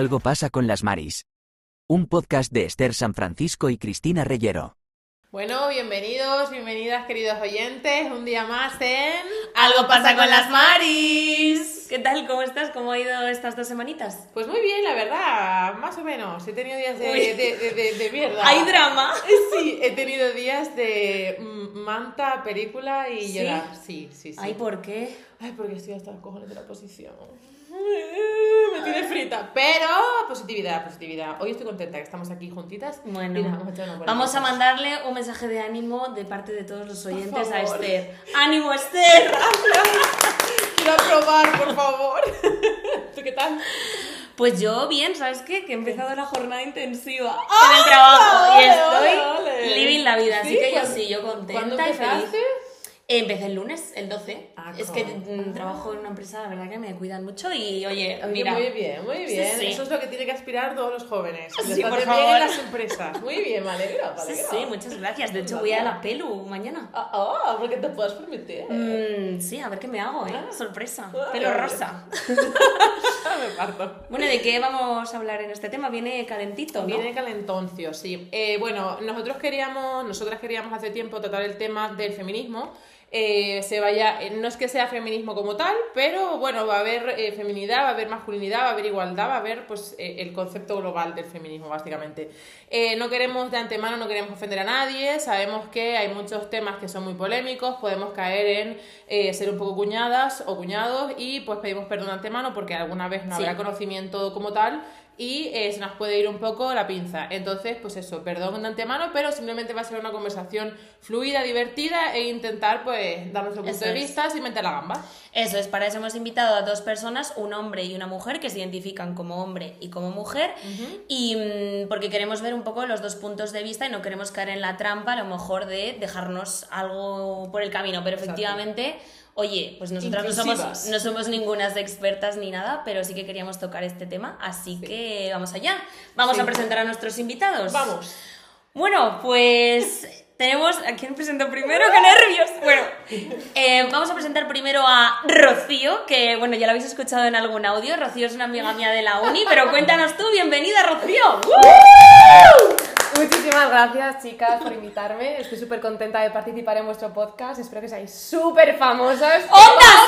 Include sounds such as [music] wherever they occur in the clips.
Algo pasa con las Maris. Un podcast de Esther San Francisco y Cristina Reyero. Bueno, bienvenidos, bienvenidas queridos oyentes, un día más en... Algo pasa con las Maris. ¿Qué tal? ¿Cómo estás? ¿Cómo ha ido estas dos semanitas? Pues muy bien, la verdad, más o menos. He tenido días de, de- de- de mierda. Hay drama. [laughs] Sí, he tenido días de mm, manta, película y ¿Sí? llorar. Sí, sí, sí. Ay, ¿por qué? Ay, porque estoy hasta los cojones de la posición. Me tiene frita. Pero positividad, positividad. Hoy estoy contenta que estamos aquí juntitas. Bueno, vamos a una vamos mandarle un mensaje de ánimo de parte de todos los oyentes a. Esther. ¡Ánimo, Esther! [laughs] Quiero probar, por favor. [laughs] ¿Tú qué tal? Pues yo bien, ¿sabes qué? Que he empezado la jornada intensiva en el trabajo y estoy living la vida, así ¿Sí? que yo ¿Cuándo- sí, yo ¿Cuándo contenta y feliz. Empecé el lunes, el 12. Ah, es que mm, trabajo en una empresa, la verdad que me cuidan mucho y oye, Oye, mira. muy bien, muy bien. sí. Eso es lo que tienen que aspirar todos los jóvenes. Sí, les por bien favor. en las empresas. Muy bien, me alegro, me Sí, alegro. sí, muchas gracias. De hecho, voy a la pelu mañana. Ah, ah, porque te puedes permitir. Mm, sí, a ver qué me hago, ¿eh? Sorpresa. Ah, Pelo rosa. [laughs] me parto. Bueno, ¿de qué vamos a hablar en este tema? Viene calentito, ¿no? Viene calentoncio, sí. Eh, bueno, nosotros queríamos, nosotras queríamos hace tiempo tratar el tema del feminismo. Eh, se vaya, eh, no es que sea feminismo como tal, pero bueno, va a haber eh, feminidad, va a haber masculinidad, va a haber igualdad, va a haber pues eh, el concepto global del feminismo, básicamente. Eh, no queremos de antemano, no queremos ofender a nadie, sabemos que hay muchos temas que son muy polémicos, podemos caer en ser un poco cuñadas o cuñados y pues pedimos perdón de antemano porque alguna vez no Sí. habrá conocimiento como tal y eh, se nos puede ir un poco la pinza. Entonces, pues eso, perdón de antemano, pero simplemente va a ser una conversación fluida, divertida e intentar pues dar nuestro punto Eso de es. vista sin meter la gamba. Eso es, para eso hemos invitado a dos personas, un hombre y una mujer, que se identifican como hombre y como mujer, y mm, porque queremos ver un poco los dos puntos de vista y no queremos caer en la trampa, a lo mejor, de dejarnos algo por el camino, pero Exacto. efectivamente... Oye, pues nosotras no somos, no somos ningunas expertas ni nada, pero sí que queríamos tocar este tema, así que vamos allá. Vamos Sí. a presentar a nuestros invitados. Vamos. Bueno, pues [laughs] tenemos. ¿A quién presento primero? ¡Qué nervios! Bueno, eh, vamos a presentar primero a Rocío, que bueno, ya lo habéis escuchado en algún audio. Rocío es una amiga mía de la uni, pero cuéntanos tú, bienvenida, Rocío. [laughs] Muchísimas gracias, chicas, por invitarme. Estoy súper contenta de participar en vuestro podcast. Espero que seáis súper famosas. ¡Ondas,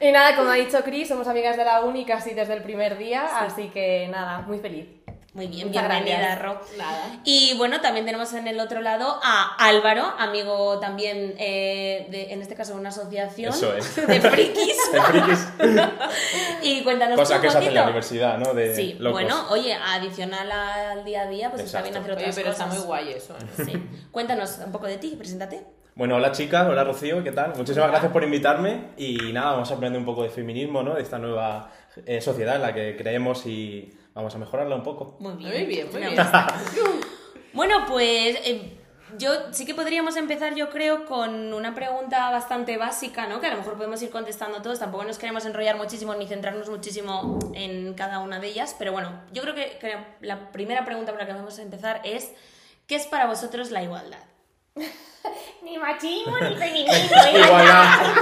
Y nada, como ha dicho Chris, somos amigas de la uni casi desde el primer día, así que nada, muy feliz. Muy bien, Muchas bienvenida, gracias. Ro. Nada. Y bueno, también tenemos en el otro lado a Álvaro, amigo también, eh, de, en este caso, de una asociación Eso es. de frikis. [laughs] De frikis. [laughs] y cuéntanos Cosa que se hace en la universidad, ¿no? De Sí, locos. bueno, oye, adicional al día a día, pues está bien Exacto. hacer Oye, otras pero está cosas. muy guay eso. ¿eh? Sí. Cuéntanos un poco de ti, preséntate. Bueno, hola chicas, hola Rocío, ¿qué tal? Muchísimas gracias por invitarme y nada, vamos a aprender un poco de feminismo, ¿no? De esta nueva eh, sociedad en la que creemos y vamos a mejorarla un poco. Muy bien. Muy bien, muy bien. [laughs] Bueno, pues eh, yo sí que podríamos empezar, yo creo, con una pregunta bastante básica, ¿no? Que a lo mejor podemos ir contestando todos. Tampoco nos queremos enrollar muchísimo ni centrarnos muchísimo en cada una de ellas. Pero bueno, yo creo que, que la primera pregunta por la que vamos a empezar es: ¿qué es para vosotros la igualdad? Ni machismo ni feminismo. Igualdad.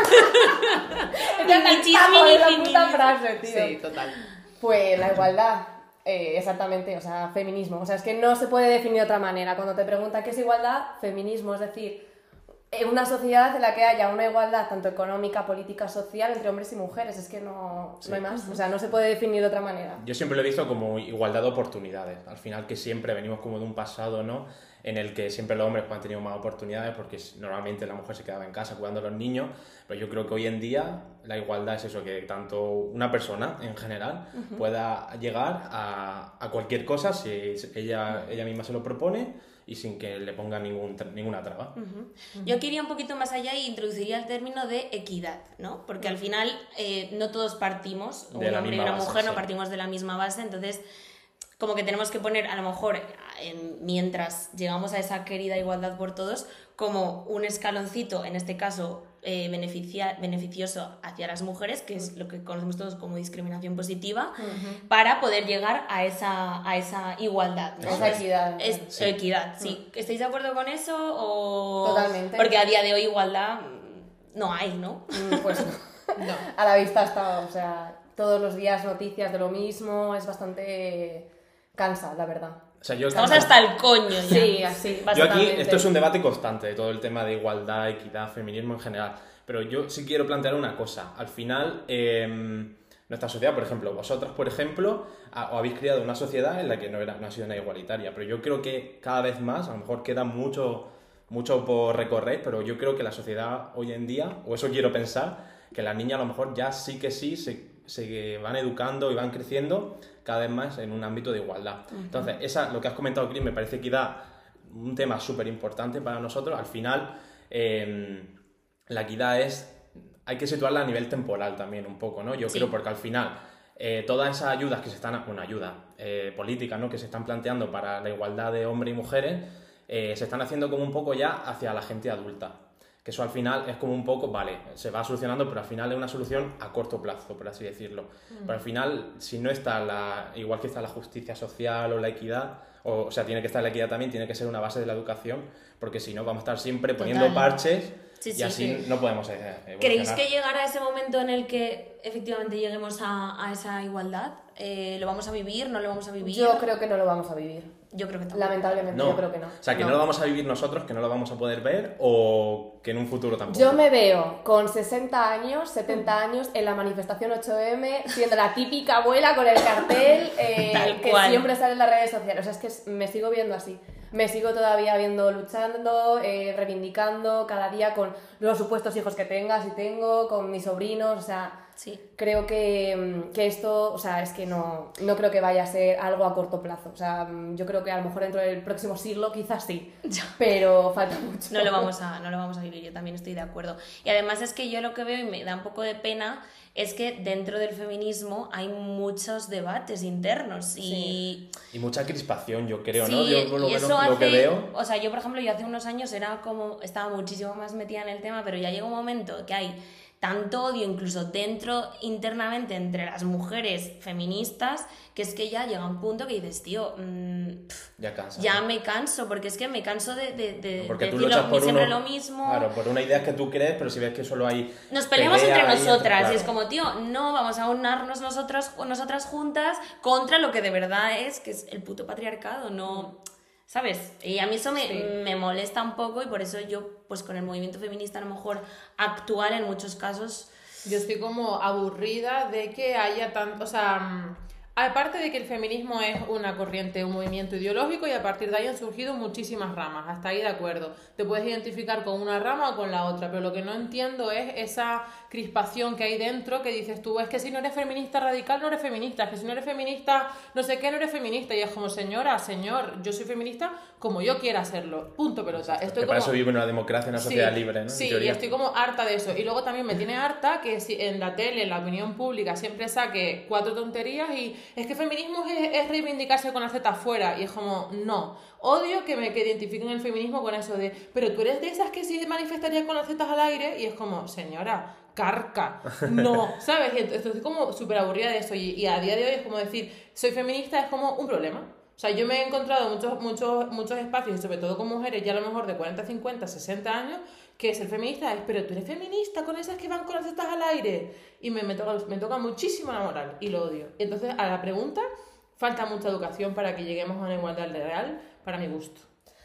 Ni machismo ni la puta feminismo. frase, tío. Sí, total. Pues la igualdad, eh, exactamente, o sea, feminismo. O sea, es que no se puede definir de otra manera. Cuando te preguntan qué es igualdad, feminismo, es decir, en una sociedad en la que haya una igualdad tanto económica, política, social entre hombres y mujeres. Es que no, no hay más. O sea, no se puede definir de otra manera. Yo siempre lo he visto como igualdad de oportunidades. Al final que siempre venimos como de un pasado, ¿no? En el que siempre los hombres pues, han tenido más oportunidades porque normalmente la mujer se quedaba en casa cuidando a los niños. Pero yo creo que hoy en día la igualdad es eso, que tanto una persona en general pueda llegar a, a cualquier cosa si ella, ella misma se lo propone y sin que le ponga ningún, ninguna traba. Yo aquí iría un poquito más allá e introduciría el término de equidad, ¿no? Porque al final eh, no todos partimos, De un la hombre y misma una base, mujer no sí. partimos de la misma base, entonces como que tenemos que poner, a lo mejor, en- mientras llegamos a esa querida igualdad por todos, como un escaloncito, en este caso eh, beneficia- beneficioso hacia las mujeres, que es lo que conocemos todos como discriminación positiva, para poder llegar a esa, a esa igualdad. ¿no? Esa equidad. Es Sí. equidad, sí. ¿Estáis de acuerdo con eso? O... Totalmente. Porque a día de hoy igualdad no hay, ¿no? Mm, Pues No. [laughs] a la vista está, o sea, todos los días noticias de lo mismo, es bastante cansa, la verdad. O sea, yo Estamos hasta el coño ya. Sí, así, Yo aquí, esto es un debate constante de todo el tema de igualdad, equidad, feminismo en general. Pero yo sí quiero plantear una cosa. Al final, eh, nuestra sociedad, por ejemplo, vosotros, por ejemplo, ha- os habéis criado una sociedad en la que no, era, no ha sido una igualitaria. Pero yo creo que cada vez más, a lo mejor queda mucho, mucho por recorrer, pero yo creo que la sociedad hoy en día, o eso quiero pensar, que las niñas a lo mejor ya sí que sí se, se van educando y van creciendo cada vez más en un ámbito de igualdad. Entonces, esa, lo que has comentado, Cris, me parece que da un tema súper importante para nosotros. Al final, eh, la equidad es. Hay que situarla a nivel temporal también, un poco, ¿no? Yo Sí. creo porque al final. eh, todas esas ayudas que se están, bueno, ayuda eh, políticas, ¿no? Que se están planteando para la igualdad de hombres y mujeres, eh, se están haciendo como un poco ya hacia la gente adulta. Que eso al final es como un poco, vale, se va solucionando, pero al final es una solución a corto plazo, por así decirlo. Pero al final, si no está la, igual que está la justicia social o la equidad, o, o sea, tiene que estar la equidad también, tiene que ser una base de la educación, porque si no vamos a estar siempre poniendo Total. parches Sí, y sí, así sí. no podemos eh, evolucionar. ¿Creéis que llegará ese momento en el que efectivamente lleguemos a, a esa igualdad? Eh, ¿Lo vamos a vivir? ¿No lo vamos a vivir? Yo creo que no lo vamos a vivir. Yo creo que tampoco. Lamentablemente, No. yo creo que no. O sea, que no. No. lo vamos a vivir nosotros, que no lo vamos a poder ver, o que en un futuro tampoco. Yo me veo con 60 años, 70 años en la manifestación 8M, siendo la típica abuela con el cartel [laughs] eh, que siempre sale en las redes sociales. O sea, es que me sigo viendo así. Me sigo todavía viendo luchando, eh, reivindicando cada día con los supuestos hijos que tenga, si tengo, con mis sobrinos. O sea, Sí. creo que, mm, que esto, o sea, es que no, no creo que vaya a ser algo a corto plazo. O sea, mm, yo creo que a lo mejor dentro del próximo siglo quizás sí, [laughs] pero falta mucho. No lo, vamos a, no lo vamos a vivir, yo también estoy de acuerdo. Y además es que yo lo que veo y me da un poco de pena es que dentro del feminismo hay muchos debates internos y... Y mucha crispación, yo creo, Sí, ¿no? Yo lo y eso lo que hace- veo. O sea, yo por ejemplo, yo hace unos años era como, estaba muchísimo más metida en el tema, pero ya llega un momento que hay tanto odio incluso dentro, internamente, entre las mujeres feministas, que es que ya llega un punto que dices, tío, mm, Ya cansa. ya ¿no? me canso, porque es que me canso de, de, de Porque tú decir lo- por siempre uno, lo mismo. Claro, por una idea que tú crees, pero si ves que solo hay. Nos peleamos pelea entre nosotras claro. y es como, tío, no, vamos a unarnos nosotros, nosotras juntas contra lo que de verdad es, que es el puto patriarcado, no... ¿Sabes? Y a mí eso me, Sí. me molesta un poco y por eso yo, pues con el movimiento feminista a lo mejor actual en muchos casos... Yo estoy como aburrida de que haya tanto, o sea, mm, aparte de que el feminismo es una corriente, un movimiento ideológico y a partir de ahí han surgido muchísimas ramas, hasta ahí de acuerdo. Te puedes identificar con una rama o con la otra, pero lo que no entiendo es esa crispación que hay dentro que dices tú, es que si no eres feminista radical no eres feminista, es que si no eres feminista no sé qué no eres feminista y es como señora, señor, yo soy feminista como yo quiera hacerlo, punto pelota. Estoy Que para como- eso vive en una democracia, una sociedad libre, ¿no? Sí, y estoy como harta de eso. Y luego también me tiene harta que si en la tele, en la opinión pública, siempre saque cuatro tonterías y es que feminismo es, es reivindicarse con la Z afuera. Y es como, no. Odio que me que identifiquen el feminismo con eso de, pero tú eres de esas que sí manifestarías con las zetas al aire. Y es como, señora, carca. No, [laughs] ¿sabes? Y entonces estoy como súper aburrida de eso. Y, y a día de hoy es como decir, soy feminista, es como un problema. O sea, yo me he encontrado muchos, muchos, muchos espacios, y sobre todo con mujeres ya a lo mejor de 40, 50, 60 años, que ser feminista es, pero tú eres feminista con esas que van con las tetas al aire. Y me, me, toca, me toca muchísimo la moral y lo odio. Y entonces, a la pregunta, falta mucha educación para que lleguemos a una igualdad real, para mi gusto.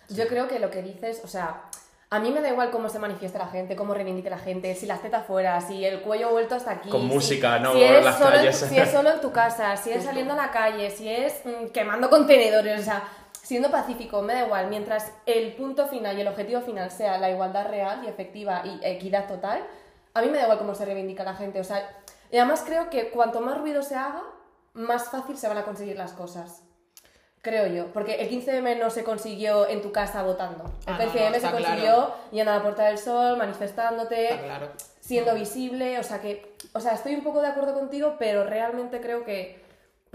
Yo creo que lo que dices, o sea, a mí me da igual cómo se manifiesta la gente, cómo reivindique la gente, si las tetas fuera, si el cuello vuelto hasta aquí. Con si- música, no si es las solo en- calles. si es solo en tu casa, si es saliendo a la calle, si es mm, quemando contenedores, o sea, siendo pacífico, me da igual. Mientras el punto final y el objetivo final sea la igualdad real y efectiva y equidad total, a mí me da igual cómo se reivindica la gente. O sea, y además creo que cuanto más ruido se haga, más fácil se van a conseguir las cosas. Creo yo, porque el 15M no se consiguió en tu casa votando. El Ah, no, no, 15M se consiguió claro. yendo a la Puerta del Sol, manifestándote, Está claro. siendo visible, o sea que, o sea, estoy un poco de acuerdo contigo, pero realmente creo que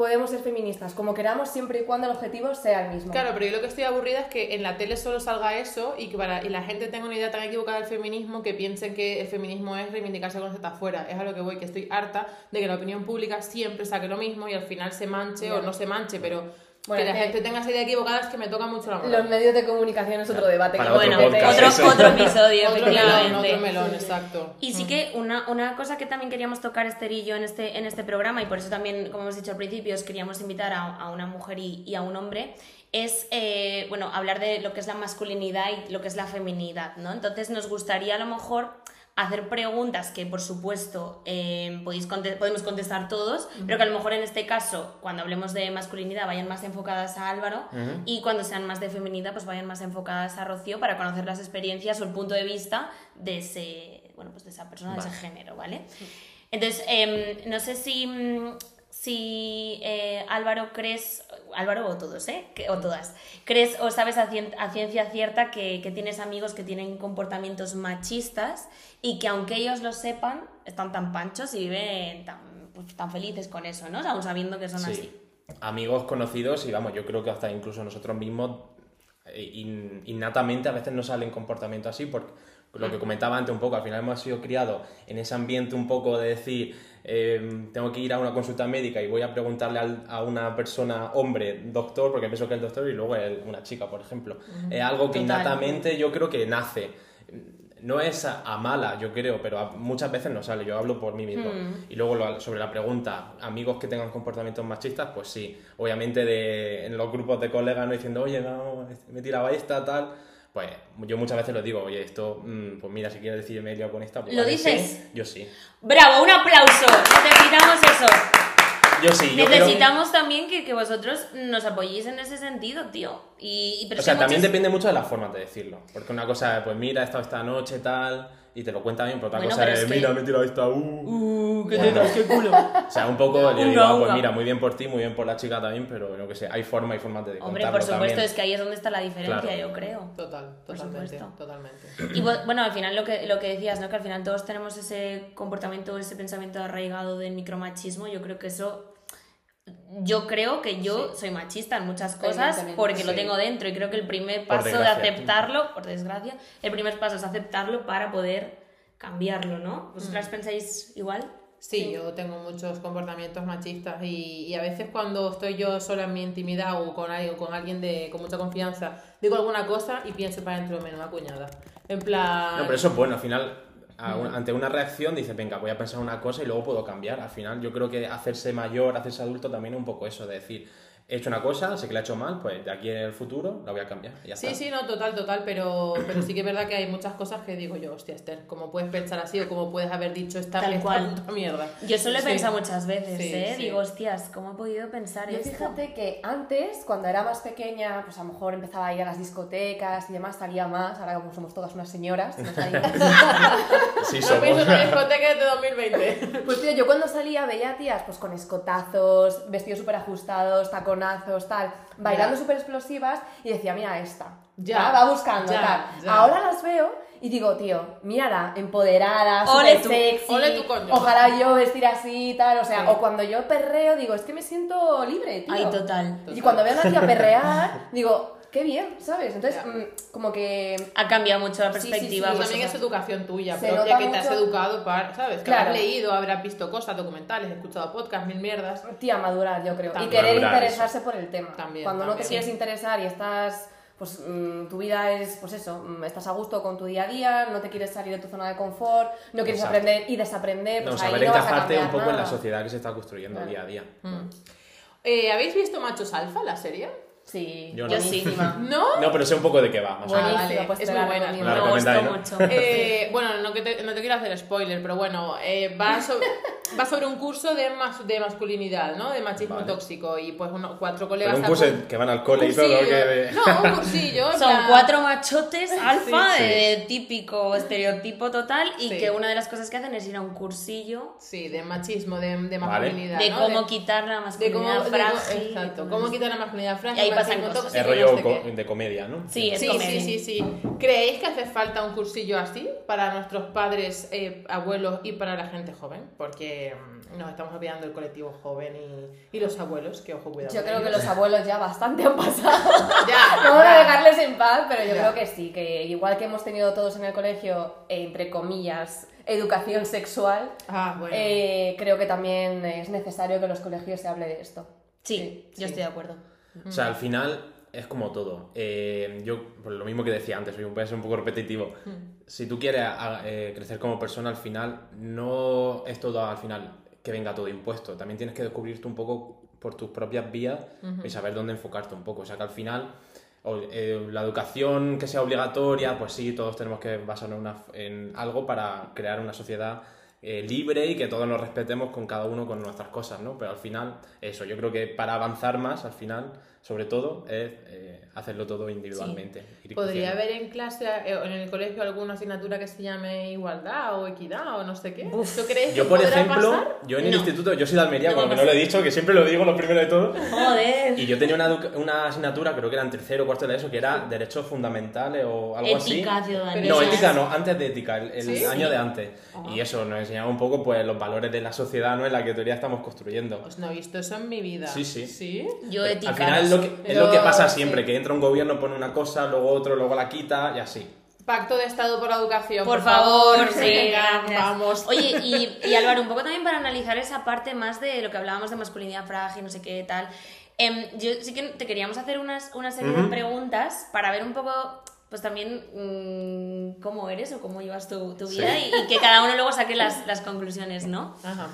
podemos ser feministas como queramos siempre y cuando el objetivo sea el mismo. Claro, pero yo lo que estoy aburrida es que en la tele solo salga eso y que para, y la gente tenga una idea tan equivocada del feminismo que piensen que el feminismo es reivindicarse con Z afuera. Es a lo que voy, que estoy harta de que la opinión pública siempre saque lo mismo y al final se manche o no se manche, pero Bueno, que la gente tenga esa idea equivocada es que me toca mucho la moral. Los medios de comunicación es otro debate. Para que otro Bueno, podcast, otro, otro episodio, otro melón, otro melón, exacto. Y sí que una, una cosa que también queríamos tocar Esther y yo en este, en este programa, y por eso también, como hemos dicho al principio, os queríamos invitar a, a una mujer y, y a un hombre, es eh, bueno, hablar de lo que es la masculinidad y lo que es la feminidad, ¿no? Entonces nos gustaría a lo mejor hacer preguntas que por supuesto eh, podéis conte- podemos contestar todos, pero que a lo mejor en este caso, cuando hablemos de masculinidad, vayan más enfocadas a Álvaro y cuando sean más de feminidad, pues vayan más enfocadas a Rocío para conocer las experiencias o el punto de vista de ese, bueno, pues de esa persona, de ese género, ¿vale? Entonces, em, no sé si, mm, si eh, Álvaro crees, Álvaro o todos, ¿eh? Que- O todas, crees o sabes a, cien- a ciencia cierta que, que tienes amigos que tienen comportamientos machistas y que aunque ellos lo sepan, están tan panchos y viven tan, pues, tan felices con eso, ¿no? Aún sabiendo que son Sí. así. Amigos conocidos y vamos, yo creo que hasta incluso nosotros mismos eh, in- innatamente a veces no salen comportamientos así porque lo que comentaba antes un poco, al final hemos sido criados en ese ambiente un poco de decir eh, tengo que ir a una consulta médica y voy a preguntarle al- a una persona, hombre, doctor, porque pienso que es doctor y luego una chica, por ejemplo. Es algo que Total. innatamente yo creo que nace. No es a, a mala, yo creo, pero a- muchas veces no sale. Yo hablo por mí mismo. Y luego lo- sobre la pregunta, amigos que tengan comportamientos machistas, pues sí. Obviamente de, en los grupos de colegas no diciendo, oye, no, me tiraba esta, tal. Pues yo muchas veces lo digo, oye, esto, mm, pues mira, si quieres decir me he liado con esta, pues ¿Lo vale, sí". dices? yo sí. ¡Bravo! ¡Un aplauso! Necesitamos eso. Yo sí, yo creo- Necesitamos también que, que vosotros nos apoyéis en ese sentido, tío. Y, y- O sea, también depende mucho de las formas de decirlo. Porque una cosa es, pues mira, he estado esta noche, tal, y te lo cuenta bien, pero otra Bueno, cosa pero es, es que- mira, me he tirado esta, uh. Uh, qué Bueno. tetas, qué culo. [laughs] O sea, un poco, yo digo, ah, pues mira, muy bien por ti, muy bien por la chica también, pero no que sé, hay forma y formas de Hombre, por supuesto, también. es que ahí es donde está la diferencia, Claro. yo creo. Total, Por totalmente, supuesto. totalmente. Y bu- bueno, al final lo que, lo que decías, ¿no? Que al final todos tenemos ese comportamiento, ese pensamiento arraigado del micromachismo. Yo creo que eso. Yo creo que yo soy machista en muchas cosas porque lo sí. tengo dentro y creo que el primer paso de aceptarlo, por desgracia, el primer paso es aceptarlo para poder cambiarlo, ¿no? ¿Vosotras Mm. pensáis igual? Sí, yo tengo muchos comportamientos machistas y, y a veces cuando estoy yo sola en mi intimidad o con alguien, con alguien de, con mucha confianza, digo alguna cosa y pienso para dentro, menuda cuñada. En plan... No, pero eso es bueno, al final, a un- ante una reacción dices, venga, voy a pensar una cosa y luego puedo cambiar. Al final, yo creo que hacerse mayor, hacerse adulto también es un poco eso, de decir, he hecho una cosa, sé que la he hecho mal, pues de aquí en el futuro la voy a cambiar. y ya Sí, está. sí, no, total, total, pero, pero sí que es verdad que hay muchas cosas que digo yo, hostia, Esther, ¿cómo puedes pensar así o cómo puedes haber dicho esta, Tal esta cual. puta mierda? Yo solo he Sí. pensado muchas veces, Sí, ¿eh? sí. Digo, hostias, ¿cómo he podido pensar Yo esto? fíjate que antes, cuando era más pequeña, pues a lo mejor empezaba a ir a las discotecas y demás, salía más, ahora como somos todas unas señoras, no salimos. [laughs] Sí, somos. en una discoteca de 2020. Pues tío, yo cuando salía veía tías pues con escotazos, vestidos súper ajustados, tal, bailando súper explosivas y decía, mira esta, Ya, va buscando, ya, tal. ya. Ahora las veo y digo, tío, mírala, empoderada, súper sexy, ole tu coño. ojalá yo vestir así, tal, o sea, Sí. o cuando yo perreo digo, es que me siento libre, tío. Ay, total. Y cuando veo a una tía perrear, [laughs] digo, qué bien, ¿sabes? Entonces, mm, como que Ha cambiado mucho la Sí, sí, sí, perspectiva. Pues también es educación tuya Se propia que te has educado para, ¿sabes? Que Claro. habrás leído, habrás visto cosas, documentales, escuchado podcasts, mil mierdas. Tía, madurar, yo creo. También. Y querer Madurar, interesarse por el tema. También, Cuando no te quieres Sí. interesar y estás, pues mm, tu vida es, pues eso, mm, estás a gusto con tu día a día, no te quieres salir de tu zona de confort, no quieres Exacto. aprender y desaprender, No, pues ahí saber no vas a encajarte un poco en la nada. sociedad que se está construyendo Claro. día a día. Eh, ¿Habéis visto Machos Alfa, la serie? Sí, Yo no. Yo sí. buenísima. [laughs] ¿No? No, pero sé un poco de qué va, más o Buenísima, menos. Vale, pues es muy buena. Me gustó mucho. Eh, bueno, no, que te, no te quiero hacer spoiler, pero bueno, eh, va, sobre, [laughs] va sobre un curso de, mas- de masculinidad, ¿no? De machismo Vale. tóxico y pues uno, cuatro Pero colegas... un a curso que van al cole y todo, cursillo. que... No, un cursillo. Son plan- cuatro machotes [laughs] alfa Sí. de típico estereotipo total y Sí. que una de las cosas que hacen es ir a un cursillo Sí, de machismo, de, de Vale. masculinidad, de ¿no? cómo de, quitar la de masculinidad cómo, de cómo- frágil. exacto, cómo quitar la masculinidad frágil, Y ahí pasan cosas. y rollo no sé co- qué. de comedia, ¿no? Sí, es Sí, comedia. sí, sí, sí. ¿Creéis que hace falta un cursillo así para nuestros padres, eh, abuelos y para la gente joven? Porque mm, nos estamos olvidando del colectivo joven y, y los abuelos, que ojo, cuidado. Yo creo que los abuelos ya bastante han pasado. [laughs] Ya, [laughs] Vamos a ya. dejarles en paz, pero yo Ya. creo que sí, que igual que hemos tenido todos en el colegio, eh, entre comillas, educación sexual, Ah, bueno. eh, creo que también es necesario que en los colegios se hable de esto. Sí, yo sí. estoy de acuerdo. O sea, al final es como todo. Eh, yo, por lo mismo que decía antes, soy un, voy a ser un poco repetitivo. Si tú quieres a- eh, crecer como persona, al final, no es todo al final que venga todo impuesto. También tienes que descubrirte un poco por tus propias vías y saber dónde enfocarte un poco. O sea, que al final, o- eh, la educación que sea obligatoria, pues sí, todos tenemos que basarnos en, una- en algo para crear una sociedad eh, libre y que todos nos respetemos con cada uno con nuestras cosas, ¿no? Pero al final, eso, yo creo que para avanzar más, al final, sobre todo, es eh, hacerlo todo individualmente. ir ¿Podría haber en clase eh, o en el colegio alguna asignatura que se llame igualdad o equidad o no sé qué? ¿Tú crees Yo, que por ejemplo, pasar? yo en el No. instituto, yo soy de Almería, No como que no lo he dicho, que siempre lo digo lo primero de todo. Joder. Y yo tenía una, una asignatura, creo que era en tercero o cuarto de eso, que era derechos fundamentales o algo así. Ética, ciudadanía. No, ética no, antes de ética, el, el ¿Sí? año de antes. Y eso nos enseñaba un poco pues los valores de la sociedad, ¿no? En la que teoría estamos construyendo. Pues no he visto eso en mi vida. Sí, sí. ¿Sí? Yo Pero ética. Al final es lo, que, es lo que Yo- pasa siempre, sí. que entra un gobierno, pone una cosa, luego otro, luego la quita y así. Pacto de Estado por la Educación. Por Por, favor, sí, vamos. Oye, [laughs] y, y Álvaro, un poco también para analizar esa parte más de lo que hablábamos de masculinidad frágil, no sé qué tal. Em, yo sí que te queríamos hacer unas, una serie de preguntas para ver un poco, pues también mm, cómo eres o cómo llevas tu, tu vida y, y que cada uno luego saque las, las conclusiones, ¿no? Ajá.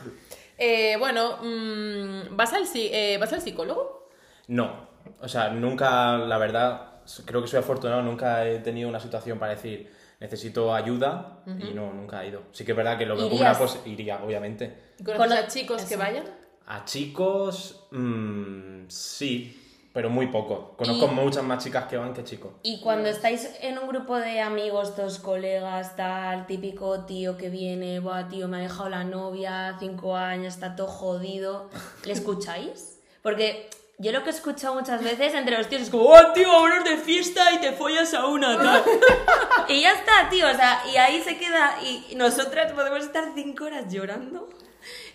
Eh, bueno, mm, ¿vas, al, eh, ¿vas al psicólogo? No, o sea, nunca, la verdad, creo que soy afortunado, nunca he tenido una situación para decir necesito ayuda y no, nunca he ido. Sí que es verdad que lo veo como una iría, obviamente. ¿Conoces Cono- a chicos que vayan? A chicos, mm, sí, pero muy poco. Conozco Y- muchas más chicas que van que chicos. Y cuando estáis en un grupo de amigos, dos colegas, tal, típico tío que viene, buah, tío, me ha dejado la novia, cinco años, está todo jodido, ¿le escucháis? Porque yo lo que he escuchado muchas veces entre los tíos es como, oh, tío, vámonos de fiesta y te follas a una, tal. [laughs] y ya está, tío, o sea, y ahí se queda, y nosotras podemos estar cinco horas llorando.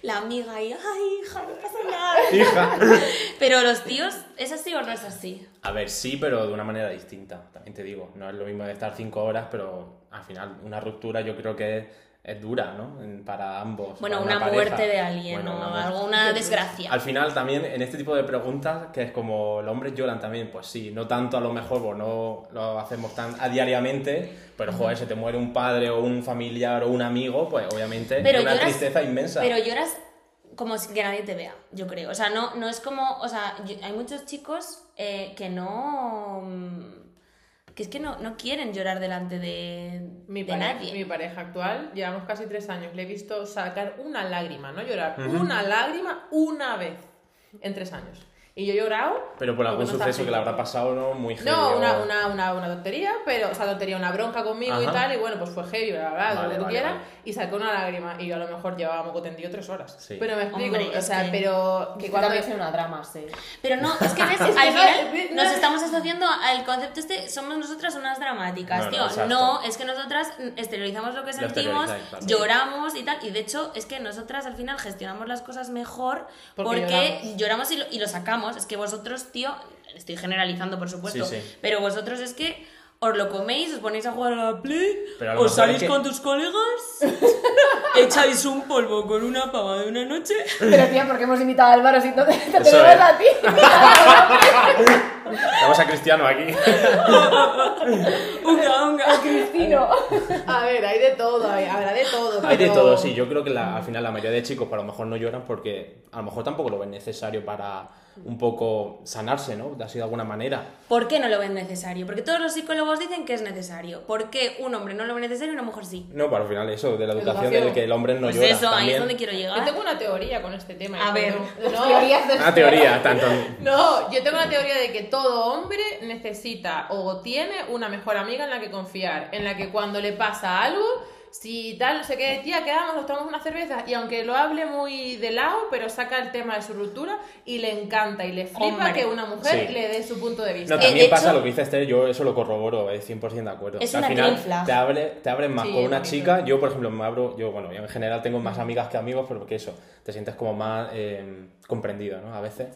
La amiga ahí, ay, hija, no pasa nada. Hija. [laughs] Pero los tíos, ¿es así o no es así? A ver, sí, pero de una manera distinta, también te digo. No es lo mismo de estar cinco horas, pero al final una ruptura yo creo que es, dura, ¿no? Para ambos. Bueno, para una, muerte de alguien Bueno, o una muerte. alguna desgracia. Al final también en este tipo de preguntas, que es como los hombres lloran también, pues sí, no tanto a lo mejor, pues no lo hacemos tan a diariamente, pero joder, se te muere un padre o un familiar o un amigo, pues obviamente Pero es una lloras- tristeza inmensa. Pero lloras como si que nadie te vea, yo creo. O sea, no, no es como. O sea, yo- hay muchos chicos eh, que no. Que es que no, no quieren llorar delante de, Mi, de pareja, nadie. mi pareja actual, llevamos casi tres años, le he visto sacar una lágrima, no llorar, una lágrima una vez en tres años. Y yo he llorado. Pero por algún suceso que le habrá pasado, ¿no? Muy heavy. No, o- una, una, una, una tontería, pero, o sea, tontería, una bronca conmigo y tal, y bueno, pues fue heavy, bla, bla, bla, Vale, lo que tú vale, quieras, vale. y sacó una lágrima, y yo a lo mejor llevaba moco tendido tres horas. Sí. Pero me explico, Hombre, o sea, que- pero Que cuando... también soy una drama, sí. Pero no, es que [laughs] ves, que al final nos no- estamos asociando al concepto este, somos nosotras unas dramáticas, No, tío. No, es que nosotras exteriorizamos lo que sentimos, lloramos y tal. Y de hecho, es que nosotras al final gestionamos las cosas mejor porque, Porque lloramos, lloramos. y, lo, y lo sacamos. Es que vosotros, tío, estoy generalizando, por supuesto, Sí, sí. pero vosotros es que os lo coméis, os ponéis a jugar a la Play, Pero a os salís es que- con tus colegas, [laughs] echáis un polvo con una pava de una noche. Pero tía, ¿por qué hemos invitado a Álvaro si no te, te tenemos es. a ti? Tenemos a Cristiano aquí. Unga, unga. Cristino. A ver, hay de todo, hay, habrá de todo. Hay de pero- todo, sí. Yo creo que la- al final la mayoría de chicos, pues, a lo mejor no lloran porque a lo mejor tampoco lo ven necesario para un poco sanarse, ¿no? Así de alguna manera. ¿Por qué no lo ven necesario? Porque todos los psicólogos dicen que es necesario. ¿Por qué un hombre no lo ve necesario y una mujer sí? No, pero al final eso, de la educación, Educación. de que el hombre no pues llora. eso, ahí también. es donde quiero Yo llegar. tengo una teoría con este tema. A ver. No, Teorías del Una teoría, tanto. No, yo tengo la teoría de que todo hombre necesita o tiene una mejor amiga en la que confiar, en la que cuando le pasa algo, si tal, no sé qué, tía, quedamos, nos tomamos una cerveza, y aunque lo hable muy de lado, pero saca el tema de su ruptura y le encanta y le flipa Hombre. que una mujer Sí. le dé su punto de vista. No, Eh, también de pasa hecho- lo que dice Esther, yo eso lo corroboro, es 100% de acuerdo. Es Al una final green flag. te abre, te abres más Sí, con una chica. Yo, por ejemplo, me abro, yo, bueno, yo en general tengo más amigas que amigos, pero porque eso, te sientes como más eh, comprendido, ¿no? A veces.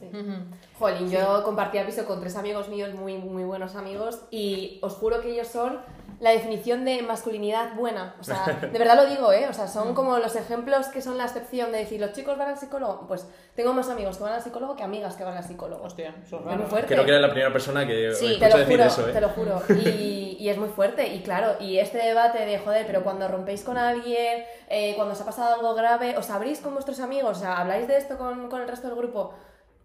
Jolín, yo compartía piso con tres amigos míos, muy, muy buenos amigos, y os juro que ellos son la definición de masculinidad buena. O sea, [laughs] de verdad lo digo, ¿eh? O sea, son como los ejemplos que son la excepción de decir, los chicos van al psicólogo. Pues tengo más amigos que van al psicólogo que amigas que van al psicólogo. Hostia, eso es Es muy raro. fuerte. Creo que eres la primera persona que Sí, escucho Te lo decir juro, eso, ¿eh? te lo juro. Y, y es muy fuerte. Y claro, y este debate de, joder, pero cuando rompéis con alguien, eh, cuando os ha pasado algo grave, ¿os abrís con vuestros amigos? O sea, ¿habláis de esto con, con el resto del grupo?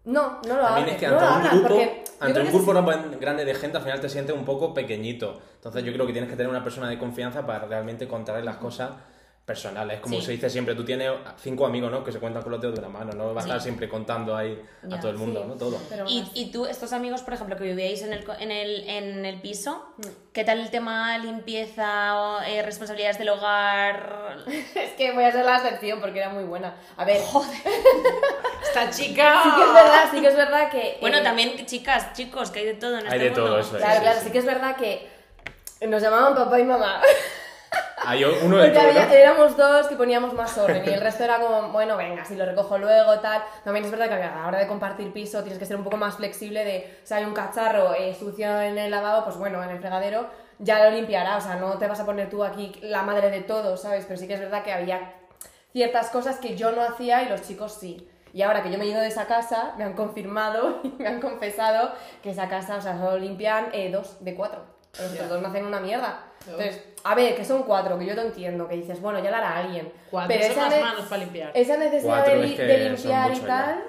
No, no lo También hablan. es que no ante un grupo, ante un grande de gente, al final te sientes un poco pequeñito. Entonces yo creo que tienes que tener una persona de confianza para realmente contarle las cosas personales. Como Sí. se dice siempre, tú tienes cinco amigos, ¿no? Que se cuentan con los dedos de la mano, no vas a Sí. estar siempre contando ahí a todo el mundo, sí. ¿no? Todo. Pero Y, y tú, estos amigos, por ejemplo, que vivíais en el, en el, en el piso, Mm. ¿qué tal el tema limpieza, o, eh, responsabilidades del hogar? [laughs] Es que voy a ser la excepción porque era muy buena. A ver, [laughs] Esta chica. sí que es verdad, sí que es verdad que... Bueno, eh, también, chicas, chicos, que hay de todo en Hay este de mundo. todo eso, Claro, sí, claro, sí. sí que es verdad que nos llamaban papá y mamá. [laughs] Hay uno de Porque había- ¿no? éramos dos que poníamos más orden y el resto era como, bueno, venga, si lo recojo luego, tal. También es verdad que a la hora de compartir piso tienes que ser un poco más flexible de, si hay un cacharro eh, sucio en el lavabo, pues bueno, en el fregadero ya lo limpiará, o sea, no te vas a poner tú aquí la madre de todo, ¿sabes? Pero sí que es verdad que había ciertas cosas que yo no hacía y los chicos sí. Y ahora que yo me he ido de esa casa, me han confirmado [laughs] y me han confesado que esa casa, o sea, solo limpian eh, dos de cuatro. Los otros dos no hacen una mierda. Entonces, a ver, que son cuatro, que yo te entiendo, que dices, bueno, ya lo hará alguien. Cuatro pero son esa, las manos para limpiar. esa necesidad Cuatro de, es li- que de son limpiar y mucho tal,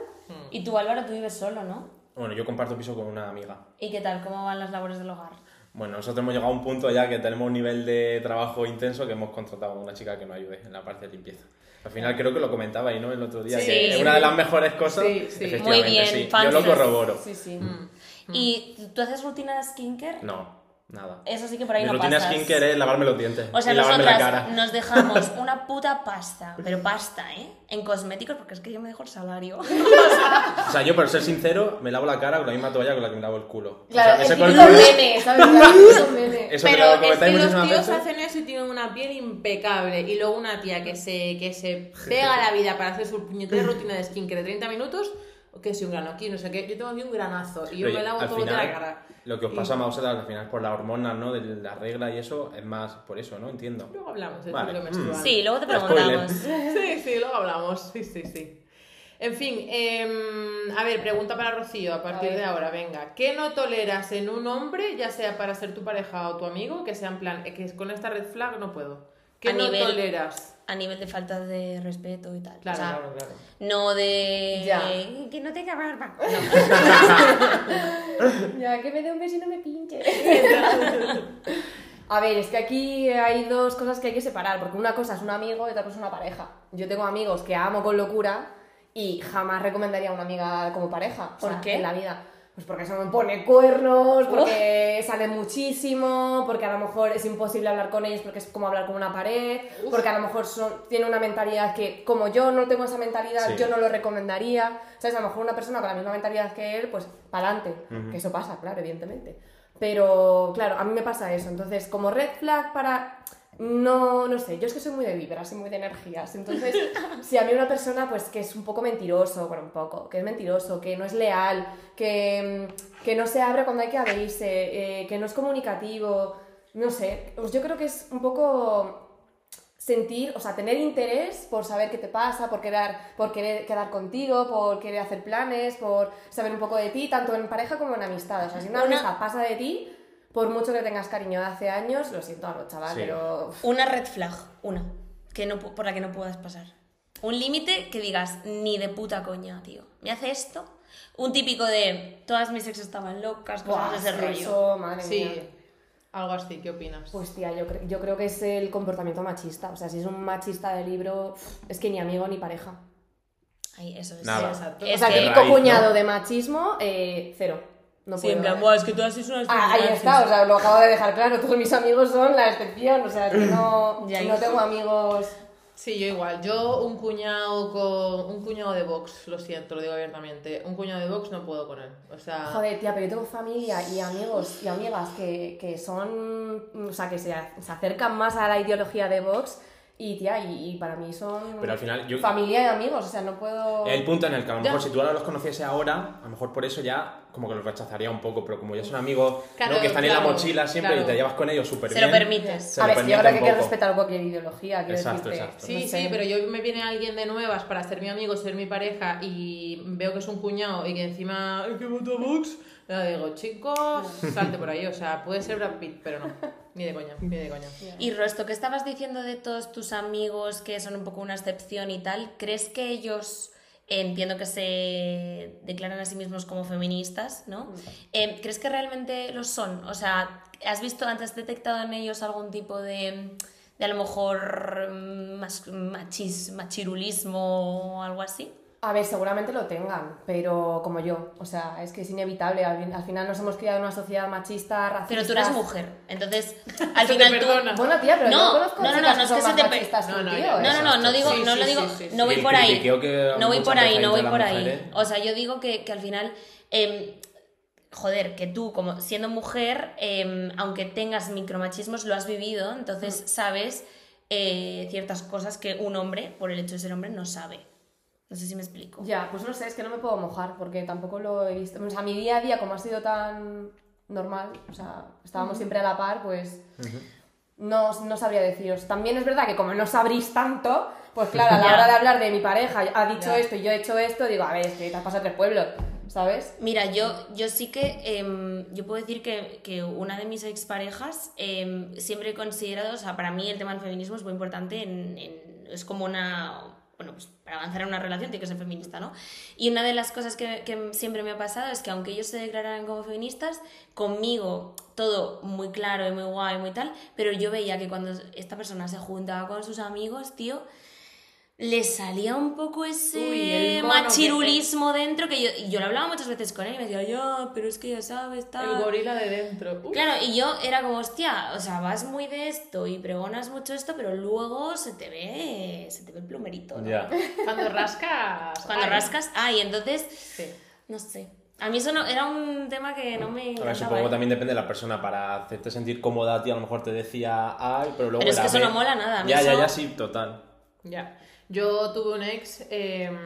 Y tú, Álvaro, tú vives solo, ¿no? Bueno, yo comparto piso con una amiga. ¿Y qué tal? ¿Cómo van las labores del hogar? Bueno, nosotros hemos llegado a un punto ya que tenemos un nivel de trabajo intenso que hemos contratado a una chica que nos ayude en la parte de limpieza. Al final creo que lo comentabais, ¿no? El otro día, Sí. que es una de las mejores cosas. Sí, sí. Efectivamente, Muy bien, sí. Yo lo corroboro. sí, sí. Mm. ¿Y tú haces rutina de skincare? No, nada. Eso sí que por ahí Mi no rutina pasas. skincare es lavarme los dientes O sea, y lavarme la nosotras cara. nos dejamos [laughs] una puta pasta, pero pasta, ¿eh? En cosméticos, porque es que yo me dejo el salario. [laughs] O sea, yo, por ser sincero, me lavo la cara con la misma toalla con la que me lavo el culo. Claro, o sea, típico culo- meme, ¿sabes? Eso Pero lo es que los tíos hacen eso y tienen una piel impecable. Y luego una tía que se, que se pega la vida para hacer su puñetera [laughs] rutina de skincare de 30 minutos, que si un grano aquí, no sé qué. Yo tengo aquí un granazo y yo me lavo todo de final, la cara. Lo que os pasa vosotras, al final, por las hormonas, ¿no? De la regla y eso, es más por eso, ¿no? Entiendo. Luego hablamos del Vale. ciclo Mm. menstrual. Sí, luego te preguntamos. [laughs] Sí, sí, luego hablamos. Sí, sí, sí. En fin, em, a ver, pregunta para Rocío a partir A de ahora, venga. ¿Qué no toleras en un hombre, ya sea para ser tu pareja o tu amigo, que sea en plan, eh, que con esta red flag no puedo? ¿Qué A no nivel- toleras? A nivel de falta de respeto y tal. Claro, o sea, claro, claro. no de... Ya. Que no tenga barba. [laughs] Ya, que me dé un beso y no me pinche. A ver, es que aquí hay dos cosas que hay que separar, porque una cosa es un amigo y otra cosa es una pareja. Yo tengo amigos que amo con locura y jamás recomendaría a una amiga como pareja. o ¿Por sea, qué? En la vida. Pues porque se me pone cuernos, porque sale muchísimo, porque a lo mejor es imposible hablar con ellos porque es como hablar con una pared, porque a lo mejor son, tiene una mentalidad que, como yo no tengo esa mentalidad, Sí. yo no lo recomendaría. ¿Sabes? A lo mejor una persona con la misma mentalidad que él, pues para adelante. Que eso pasa, claro, evidentemente. Pero, claro, a mí me pasa eso. Entonces, como red flag para. No, no sé, yo es que soy muy de vibras y muy de energías. Entonces, [laughs] si a mí una persona, pues que es un poco mentiroso, bueno, un poco, que es mentiroso, que no es leal, que, mm, que no se abre cuando hay que abrirse, eh, que no es comunicativo, no sé, pues yo creo que es un poco sentir, o sea, tener interés por saber qué te pasa, por querer, por querer quedar contigo, por querer hacer planes, por saber un poco de ti, tanto en pareja como en amistad. O sea, si una, Una- amistad pasa de ti, por mucho que tengas cariño de hace años, lo siento a los chaval, Sí. pero... Una red flag, una, que no, por la que no puedas pasar. Un límite que digas, ni de puta coña, tío. Me hace esto. Un típico de, todas mis ex estaban locas, cosas Buah, de ese rollo. eso, madre Sí, mía. algo así, ¿qué opinas? Pues tía, yo, cre- yo creo que es el comportamiento machista. O sea, si es un machista de libro, es que ni amigo ni pareja. Ay, eso es. Nada. Exacto. Es O sea, que- ¿no? de machismo, eh, cero. No Sí, en puedo. plan, "Buah, es que tú haces unas Ah, ahí está, o sea, lo acabo de dejar claro. Todos mis amigos son la excepción. O sea, que no, [clears throat] Ya, no tengo amigos. Sí, yo igual. Yo un cuñado con un cuñado de Vox, lo siento, lo digo abiertamente. Un cuñado de Vox no puedo con él. O sea, Joder, tía, pero yo tengo familia y amigos y amigas que, que son. O sea, que se, se acercan más a la ideología de Vox Y tía, y, y para mí son Pero al final yo- familia y amigos, o sea, no puedo... El punto en el que a lo mejor Ya. si tú ahora los conociese ahora, a lo mejor por eso ya como que los rechazaría un poco, pero como ya son amigos ¿no? Claro, que están en la claro, mochila siempre claro. y te llevas con ellos súper Se bien. lo permites. se a ver, yo creo que hay que respetar cualquier ideología, Exacto, decirte. exacto. Sí, No sí, sé. pero yo me viene alguien de nuevas para ser mi amigo, ser mi pareja y veo que es un cuñado y que encima ¡ay, que vota Vox! Le digo, chicos, salte por ahí. O sea, puede ser Brad Pitt, pero no. [laughs] Ni de coña, ni de coña. Y Rosto, ¿qué estabas diciendo de todos tus amigos que son un poco una excepción y tal? ¿Crees que ellos, eh, entiendo que se declaran a sí mismos como feministas, ¿no? Eh, ¿Crees que realmente lo son? O sea, ¿has visto, antes detectado en ellos algún tipo de, de a lo mejor mm, mas- machis, machirulismo o algo así? A ver, seguramente lo tengan, pero como yo, o sea, es que es inevitable. Al, al final nos hemos criado en una sociedad machista, racista. Pero tú eres mujer, entonces [laughs] al te final tú... perdona. Bueno, tía, pero No, yo conozco no, no, no, no es que se te machistas No, no, tío. ¿eh? No, no, no, no digo, Sí, no sí, lo digo, sí, sí, no voy por ahí. No voy por ahí, no voy por ahí. mujeres- O sea, yo digo que, que al final, em, joder, que tú, como siendo mujer, em, aunque tengas micromachismos, lo has vivido, entonces sabes eh, ciertas cosas que un hombre, por el hecho de ser hombre, no sabe. No sé si me explico. Ya, pues no sé, es que no me puedo mojar porque tampoco lo he visto. O sea, mi día a día, como ha sido tan normal, o sea, estábamos siempre a la par, pues no, no sabría deciros. También es verdad que como no sabrís tanto, pues claro, a la [laughs] hora de hablar de mi pareja, ha dicho Ya. esto y yo he hecho esto, digo, a ver, es que te has pasado tres pueblos, ¿sabes? Mira, yo, yo sí que, em, yo puedo decir que, que una de mis exparejas em, siempre he considerado, o sea, para mí el tema del feminismo es muy importante, en, en- es como una, bueno, pues para avanzar en una relación tiene que ser feminista, ¿no? Y una de las cosas que, que siempre me ha pasado es que aunque ellos se declararan como feministas, conmigo todo muy claro y muy guay, muy tal, pero yo veía que cuando esta persona se juntaba con sus amigos, tío, le salía un poco ese Uy, machirulismo dentro que yo, y yo lo hablaba muchas veces con él y me decía, ya, pero es que ya sabes, tal. El gorila de dentro. Uf. Claro, y yo era como, hostia, o sea, vas muy de esto y pregonas mucho esto, pero luego se te ve, se te ve el plumerito, ¿no? Ya. [laughs] Cuando rascas. Cuando ay. rascas, ah, y entonces, Sí. no sé. A mí eso no, era un tema que no me A ver, encantaba, supongo ¿eh? que también depende de la persona. Para hacerte sentir cómoda a ti, a lo mejor te decía ay, pero luego. Pero es que eso B. no mola nada, a mí Ya, ya, ya, sí, total. Ya. Yo tuve un ex em,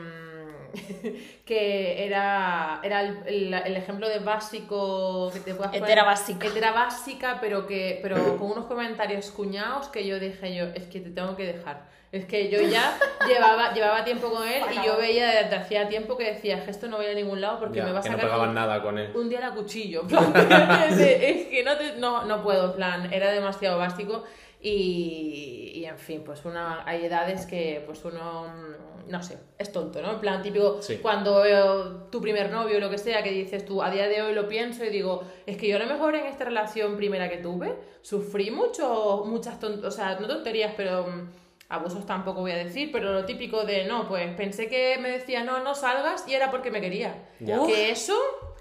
[laughs] que era, era el, el- el ejemplo de básico que te puedas poner- Hetera básica. Hetera básica, pero que pero con unos comentarios cuñados que yo dije yo, es que te tengo que dejar. Es que yo ya [laughs] llevaba, llevaba tiempo con él y yo veía desde hacía tiempo que decía, esto no va a ningún lado porque Ya, me va a que no sacar pegaban un- nada con él. un día la cuchillo. [laughs] es que no, te- no, no puedo, en plan, era demasiado básico y, y, en fin, pues una, hay edades que pues uno, mm, no sé, es tonto, ¿no? En plan típico, Sí. cuando veo tu primer novio o lo que sea, que dices tú, a día de hoy lo pienso y digo, es que yo a lo mejor en esta relación primera que tuve, sufrí mucho, muchas tonterías, o sea, no tonterías, pero... mm, Abusos tampoco voy a decir, pero lo típico de no, pues pensé que me decía no, no salgas y era porque me quería. Ya. Que eso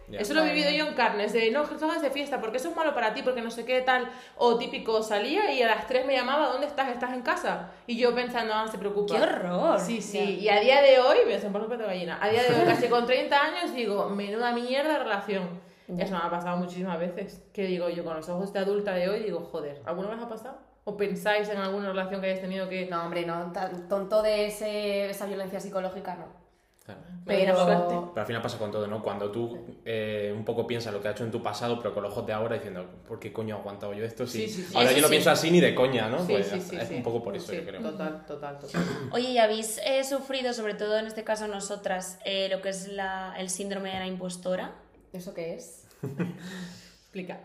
Ya. eso lo he vivido yo en carnes, de no, que de fiesta, porque eso es malo para ti, porque no sé qué tal. O típico, salía y a las 3 me llamaba, ¿dónde estás? ¿Estás en casa? Y yo pensando, ah, se preocupa. ¡Qué horror! Sí, sí. Y a día de hoy, me un peto de gallina. A día de hoy, [laughs] casi con 30 años, digo, menuda mierda de relación. Eso me ha pasado muchísimas veces. Que digo, yo con los ojos de adulta de hoy, digo, joder, ¿alguna vez ha pasado? ¿O pensáis en alguna relación que hayáis tenido que.? No, hombre, no, tan tonto de ese, esa violencia psicológica, no. Claro. Pero... al final pasa con todo, ¿no? Cuando tú eh, un poco piensas lo que ha hecho en tu pasado, pero con los ojos de ahora diciendo, ¿por qué coño he aguantado yo esto? Si Sí, sí, sí. ahora yo no sí. pienso así ni de coña, ¿no? Sí, Pues es sí. un poco por eso, Sí, yo creo. Total, total, total. Oye, ¿y habéis eh, sufrido, sobre todo en este caso nosotras, eh, lo que es la- el síndrome de la impostora? ¿Eso qué es? [laughs] Explica.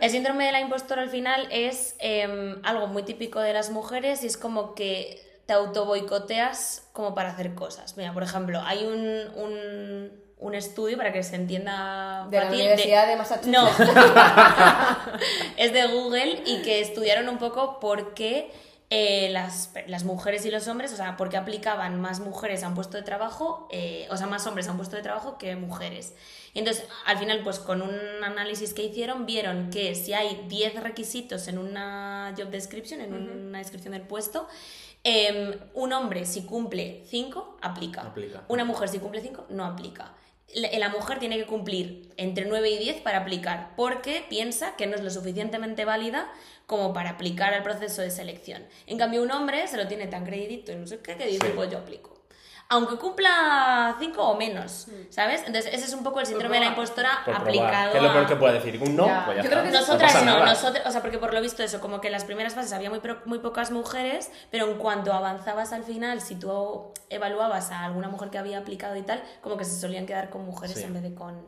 El síndrome de la impostora al final es em, algo muy típico de las mujeres y es como que te autoboicoteas como para hacer cosas. Mira, por ejemplo, hay un, un, un estudio para que se entienda De la Universidad de, Massachusetts. No, [laughs] [laughs] es de Google y que estudiaron un poco por qué eh, las, las mujeres y los hombres, o sea, por qué aplicaban más mujeres a un puesto de trabajo, eh, o sea, más hombres a un puesto de trabajo que mujeres. Y entonces, al final, pues con un análisis que hicieron, vieron que si hay 10 requisitos en una job description, en una descripción del puesto, em, un hombre si cumple 5, aplica. Aplica. Una mujer si cumple 5, no aplica. La la mujer tiene que cumplir entre 9 y 10 para aplicar, porque piensa que no es lo suficientemente válida como para aplicar al proceso de selección. En cambio, un hombre se lo tiene tan creidito y no sé qué, que dice, Sí. pues yo aplico. Aunque cumpla 5 o menos, ¿sabes? Entonces, ese es un poco el síndrome de la impostora Por aplicado ¿Qué es lo peor que puede decir? Un no, Ya, pues ya yo creo está. que nosotras no, nada. nosotras, o sea, porque por lo visto eso, como que en las primeras fases había muy, pro- muy pocas mujeres, pero en cuanto avanzabas al final, si tú evaluabas a alguna mujer que había aplicado y tal, como que se solían quedar con mujeres Sí. en vez de con,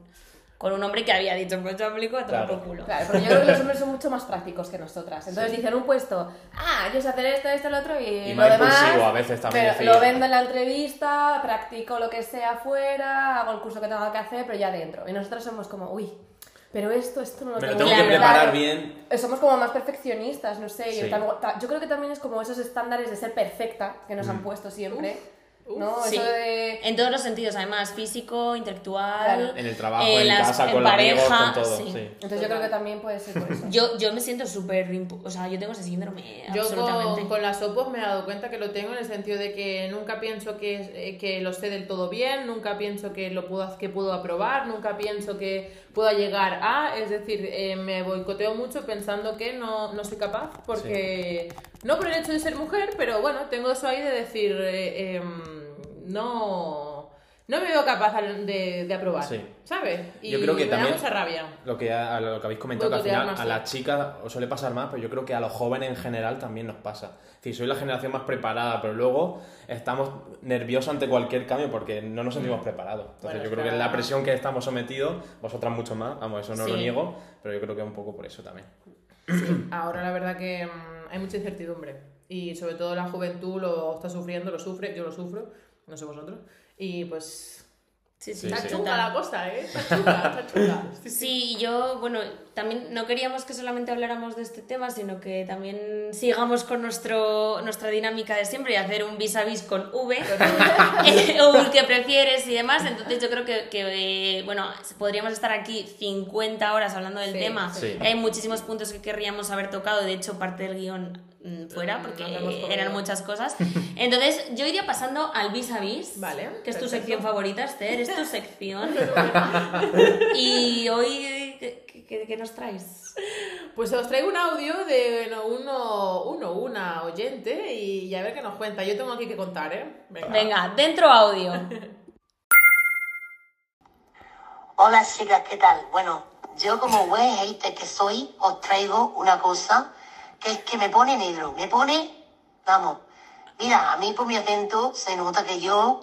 con un hombre que había dicho, pues yo aplico a tomar Claro. por culo. Claro, porque yo creo que los [laughs] hombres son mucho más prácticos que nosotras. Entonces dicen un puesto, ah, yo sé hacer esto, esto, lo otro y, Y lo más demás. a veces también pero lo vendo en la entrevista, practico lo que sea afuera, hago el curso que tenga que hacer, pero ya dentro. Y nosotros somos como, uy, pero esto, esto no lo tengo tengo que preparar bien. Somos como más perfeccionistas, no sé. Sí. yo creo que también es como esos estándares de ser perfecta que nos Mm. han puesto siempre. ¿No? Sí. Eso de. En todos los sentidos, además, físico, intelectual, Claro. En el trabajo, eh, en las- casa, en con amigos, pareja, con todo. sí. sí. Entonces yo creo que también puede ser por eso. Yo, yo me siento súper... O sea, yo tengo ese síndrome, Yo absolutamente. con, con las opos me he dado cuenta que lo tengo en el sentido de que nunca pienso que, eh, que lo sé del todo bien, nunca pienso que lo puedo, que puedo aprobar, nunca pienso que pueda llegar a, es decir, eh, me boicoteo mucho pensando que no, no soy capaz, porque no por el hecho de ser mujer, pero bueno, tengo eso ahí de decir, eh, em, no, no me veo capaz de, de aprobar, Sí. ¿sabes? Y Yo creo que me también- da mucha rabia. Lo que, a lo que habéis comentado, que al final más, a las chicas os suele pasar más, pero yo creo que a los jóvenes en general también nos pasa. Es decir, soy la generación más preparada, pero luego estamos nerviosos ante cualquier cambio porque no nos sentimos preparados. Entonces Bueno, yo creo que la presión que estamos sometidos, vosotras mucho más, vamos, eso no lo niego, pero yo creo que es un poco por eso también. Ahora la verdad que mm, hay mucha incertidumbre y sobre todo la juventud lo está sufriendo, lo sufre, yo lo sufro, no sé vosotros. Y pues Sí, Sí, está sí. chunga la cosa, ¿eh? Está chunga, está [laughs] chunga. Sí, sí. Sí, yo, bueno, también no queríamos que solamente habláramos de este tema, sino que también sigamos con nuestro, nuestra dinámica de siempre y hacer un vis a vis con V, [laughs] [laughs] o el que prefieres y demás. Entonces yo creo que, que, eh, bueno, podríamos estar aquí 50 horas hablando del Sí, tema. sí. Hay muchísimos puntos que querríamos haber tocado, de hecho parte del guion fuera, Mm, porque eran muchas cosas. [laughs] Entonces yo iría pasando al vis a vis, Vale, que es tu sección favorita, Esther, es tu sección. [laughs] Y hoy, ¿qué, qué- qué nos traes? Pues os traigo un audio de bueno, uno, uno, una oyente y, a ver qué nos cuenta. Yo tengo aquí que contar, ¿eh? Venga. Venga, dentro audio. [laughs] Hola chicas, ¿qué tal? Bueno, yo como buen hater que soy, os traigo una cosa que es que me pone negro, me pone, vamos, mira, a mí por mi acento se nota que yo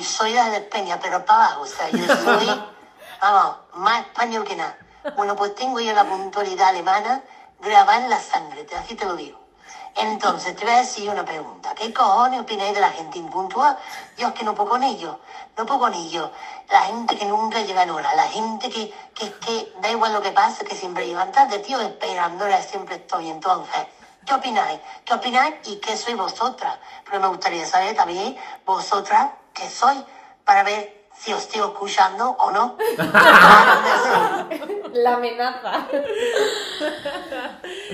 soy de España, pero para abajo, o sea, yo soy, [laughs] vamos, más español que nada. Bueno, pues tengo yo la puntualidad alemana grabada en la sangre, así te lo digo. Entonces, te voy a decir una pregunta. ¿Qué cojones opináis de la gente impuntual? Yo es que no puedo con ellos. No puedo con ellos. La gente que nunca llega en hora. La gente que, que, que da igual lo que pase, que siempre llegan tarde, tío, esperándola siempre estoy. Entonces, ¿qué opináis? ¿Qué opináis y qué sois vosotras? Pero me gustaría saber también vosotras qué sois para ver si os estoy escuchando o no. La amenaza.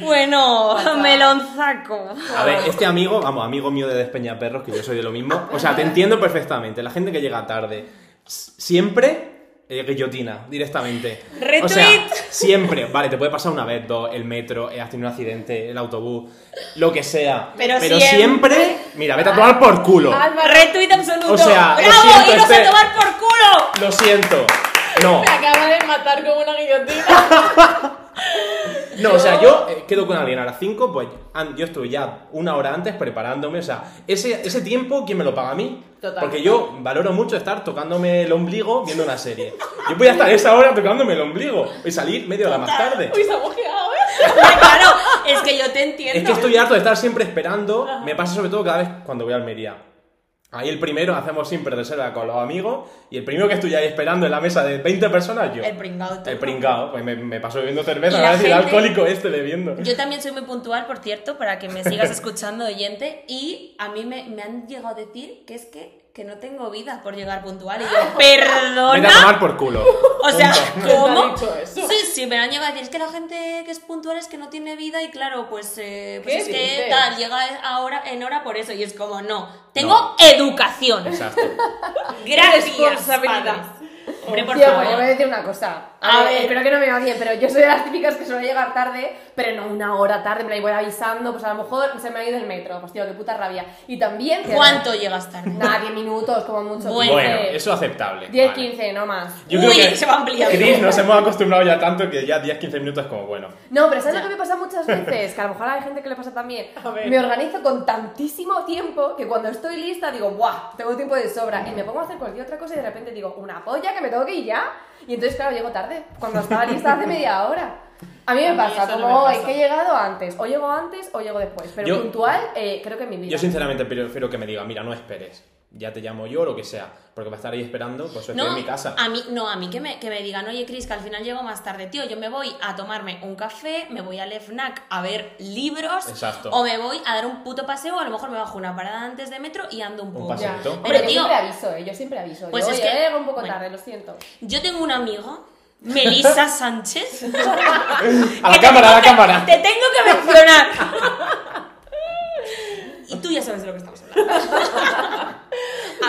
Bueno, melonzaco. A ver, este amigo, vamos, amigo mío de Despeñaperros, que yo soy de lo mismo, o sea, te entiendo perfectamente. La gente que llega tarde, siempre eh, guillotina, directamente. O sea, Retweet. siempre, vale, te puede pasar una vez, dos, el metro, eh, has tenido un accidente, el autobús, lo que sea. Pero siempre, siempre- mira, vete a tomar por culo. Retweet absoluto. O sea, ¡Bravo! siento, ¡Iros este- a tomar por culo! Lo siento. No, Me acaba de matar como una guillotina. [laughs] no, o sea, yo eh, quedo con alguien a las 5, pues yo estoy ya una hora antes preparándome, o sea, ese, ese tiempo, ¿quién me lo paga a mí? Total. Porque yo valoro mucho estar tocándome el ombligo viendo una serie. Yo voy a estar esa hora tocándome el ombligo y salir media hora más tarde. Uy, se ha mojeado, ¿eh? [laughs] claro, es que yo te entiendo. Es que estoy harto de estar siempre esperando. Me pasa sobre todo cada vez cuando voy a Almería. Ahí el primero hacemos siempre reserva con los amigos y el primero que estoy ahí esperando en la mesa de 20 personas yo. El pringao. El pringao, pues me, me paso bebiendo cerveza, me va a decir gente- alcohólico este bebiendo. Yo también soy muy puntual, por cierto, para que me sigas [laughs] escuchando, oyente. Y a mí me, me han llegado a decir que es que, que no tengo vida por llegar puntual. Y yo, [laughs] Vete a perdona. tomar por culo. [laughs] O sea. ¿cómo? ¿Quién te ha dicho eso? Sí, sí, me han llegado a decir. Es que la gente que es puntual es que no tiene vida y claro, pues, eh, pues ¿Qué es que tal, llega ahora en hora por eso. Y es como, no, tengo No. educación. Exacto. [laughs] Gracias, Responsabilidad. padres. Hombre, por Tío, favor. yo voy a decir una cosa. A A, ver, ver. espero que no me va bien, pero yo soy de las típicas que suelo llegar tarde, pero no una hora tarde, me la voy avisando, pues a lo mejor se me ha ido el metro, pues tío, qué puta rabia. Y también... ¿Cuánto llegas tarde? Nada, 10 minutos, como mucho. Bueno. Bueno, 15. eso es aceptable. 10, vale. 15, no más. Yo Uy, creo que se va ampliando. Chris, nos hemos acostumbrado ya tanto que ya 10-15 minutos es como bueno. No, pero ¿sabes Ya. lo que me pasa muchas veces? Que a lo mejor hay gente que le pasa también. A ver. Me organizo con tantísimo tiempo que cuando estoy lista digo, ¡buah! Tengo tiempo de sobra. Y me pongo a hacer cualquier otra cosa y de repente digo, ¡una polla que me tengo que ir ya! Y entonces, claro, llego tarde. Cuando estaba lista hace media hora. A mí me A mí pasa, no como me pasa. que he llegado antes. O llego antes o llego después. Pero Yo- puntual, eh, creo que en mi vida. Yo sinceramente prefiero que me diga, mira, no esperes. Ya te llamo yo o lo que sea. Porque va a estar ahí esperando, pues estoy en mi casa. A mí, no, a mí que me, que me digan, oye, Cris, que al final llego más tarde, tío. Yo me voy a tomarme un café, me voy al FNAC a ver libros. Exacto. O me voy a dar un puto paseo, a lo mejor me bajo una parada antes de metro y ando un Un poco. Exacto. Pero Pero, yo tío, siempre aviso, ¿eh? Yo siempre aviso. Pues yo, es oye, que- llego un poco bueno. tarde, lo siento. Yo tengo un amigo, Melissa [laughs] Sánchez. A la cámara, a la que- cámara. Te tengo que mencionar. y tú ya sabes de lo que estamos hablando. [laughs]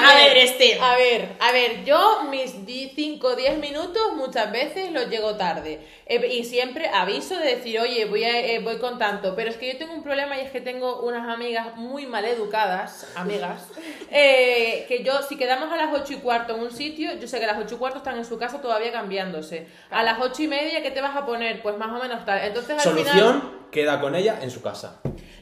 A, ver, Esther. A ver, a ver, yo mis 5 o 10 minutos muchas veces los llego tarde. Eh, y siempre aviso de decir, oye, voy, a- eh, voy con tanto. Pero es que yo tengo un problema y es que tengo unas amigas muy mal educadas, amigas, [laughs] eh, que yo, si quedamos a las 8 y cuarto en un sitio, yo sé que a las 8 y cuarto están en su casa todavía cambiándose. A las 8 y media, ¿qué te vas a poner? Pues más o menos tal. Entonces al final... Solución, queda con ella en su casa.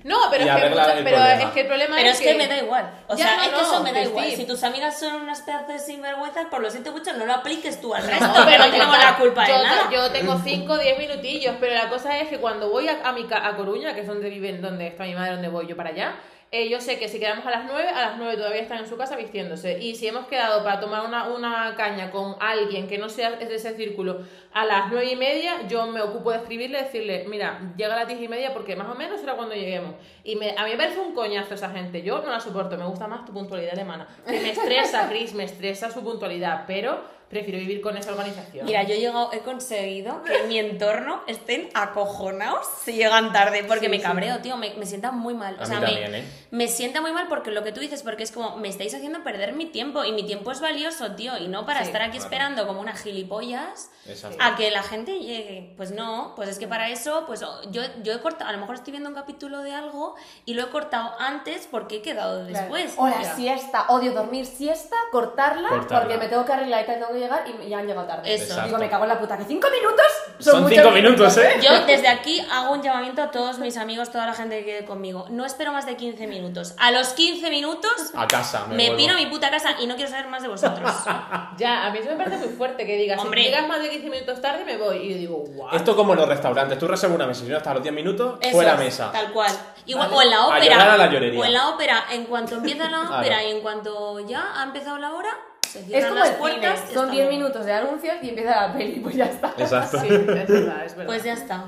No, pero, es que, pero problema. es que el problema Pero es, es que me da igual. O Ya, sea, no, es que no, eso me da igual. sí. Si tus amigas son unas pedazos de sinvergüenzas, por lo siento mucho, no lo apliques tú al resto, que [laughs] no ta- la culpa yo, de nada. Yo tengo 5 o 10 minutillos, pero la cosa es que cuando voy a, a, mi, ca- a Coruña, que es donde viven, donde está mi madre, donde voy yo para allá, eh, yo sé que si quedamos a las 9, a las 9 todavía están en su casa vistiéndose. Y si hemos quedado para tomar una, una caña con alguien que no sea de ese círculo a las 9 y media, yo me ocupo de escribirle decirle, mira, llega a las 10 y media porque más o menos será cuando lleguemos. Y me, a mí me parece un coñazo esa gente, yo no la soporto, me gusta más tu puntualidad alemana. Que me estresa, Chris, me estresa su puntualidad, pero prefiero vivir con esa organización. Mira, yo he, llegado, he conseguido que en mi entorno estén acojonados si llegan tarde, porque Sí, me sí. cabreo, tío, me, me sienta muy mal. A o sea, mí me, también, ¿eh? me sienta muy mal porque lo que tú dices, porque es como, me estáis haciendo perder mi tiempo y mi tiempo es valioso, tío, y no para Sí, estar aquí claro. esperando como una gilipollas Exacto. a que la gente llegue. Pues no, pues es que para eso, pues yo, yo he cortado, a lo mejor estoy viendo un capítulo de algo y lo he cortado antes porque he quedado después. O la Ya. siesta, odio dormir siesta, cortarla, Cortarla. porque me tengo que arreglar y tengo que llegar y ya han llegado tarde. Eso. Exacto. Digo, me cago en la puta, que cinco minutos son, Son muchos cinco minutos, ¿eh? Yo desde aquí hago un llamamiento a todos mis amigos, toda la gente que quede conmigo. No espero más de 15 minutos. A los 15 minutos A casa, me, me piro a mi puta casa y no quiero saber más de vosotros. [laughs] Ya, a mí eso me parece muy fuerte que digas, Hombre. si llegas más de 15 minutos tarde me voy. Y yo digo, guau. Esto como en los restaurantes, tú reservas una mesa y si no estás a los 10 minutos, Eso fuera es, mesa. Tal cual. Igual, O en la A ópera. llorar a la llorería. O en la ópera, en cuanto empieza la [laughs] Claro. ópera y en cuanto ya ha empezado la hora, se Es cierran como las el puertas. son hasta 10 luego. minutos de anuncios y empieza la peli, pues ya está. Exacto. [laughs] Sí, es verdad, es verdad. Pues ya está.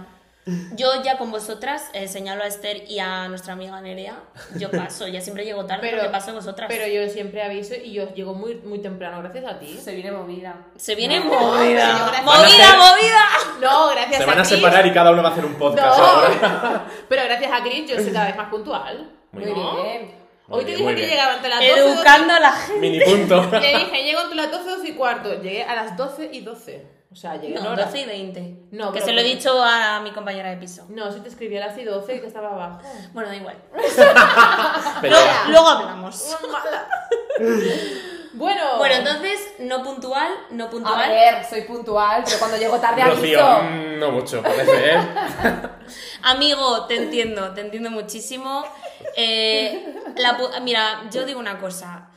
Yo ya con vosotras eh, señalo a Esther y a nuestra amiga Nerea. Yo [laughs] paso, ya siempre llego tarde porque paso vosotras. Pero yo siempre aviso y yo llego muy, muy temprano gracias a ti. Se viene movida. Se viene No, movida. a ¡Movida, movida! No, gracias Se a van a Chris. separar y cada uno va a hacer un podcast ahora. No, [laughs] pero gracias a Chris yo soy cada vez más puntual. Muy Muy bien. bien. Hoy te dije que llegaba entre las 12 Educando a la gente. Mini punto. [laughs] Le dije, llego entre las 12 12 y cuarto. Llegué a las 12 y 12. O sea, llegué en No, hora. 12 y 20. No, que se lo he dicho a mi compañera de piso. No, si te escribí a las 12 y que estaba abajo. Bueno, da igual. [laughs] Pero Luego, luego hablamos. Bueno. Bueno, entonces, no puntual, no A puntual. ver, soy puntual, pero cuando llego tarde Rocío, aviso. no mucho, parece, ¿eh? [laughs] Amigo, te entiendo, te entiendo muchísimo. Eh, la mira, yo digo una cosa.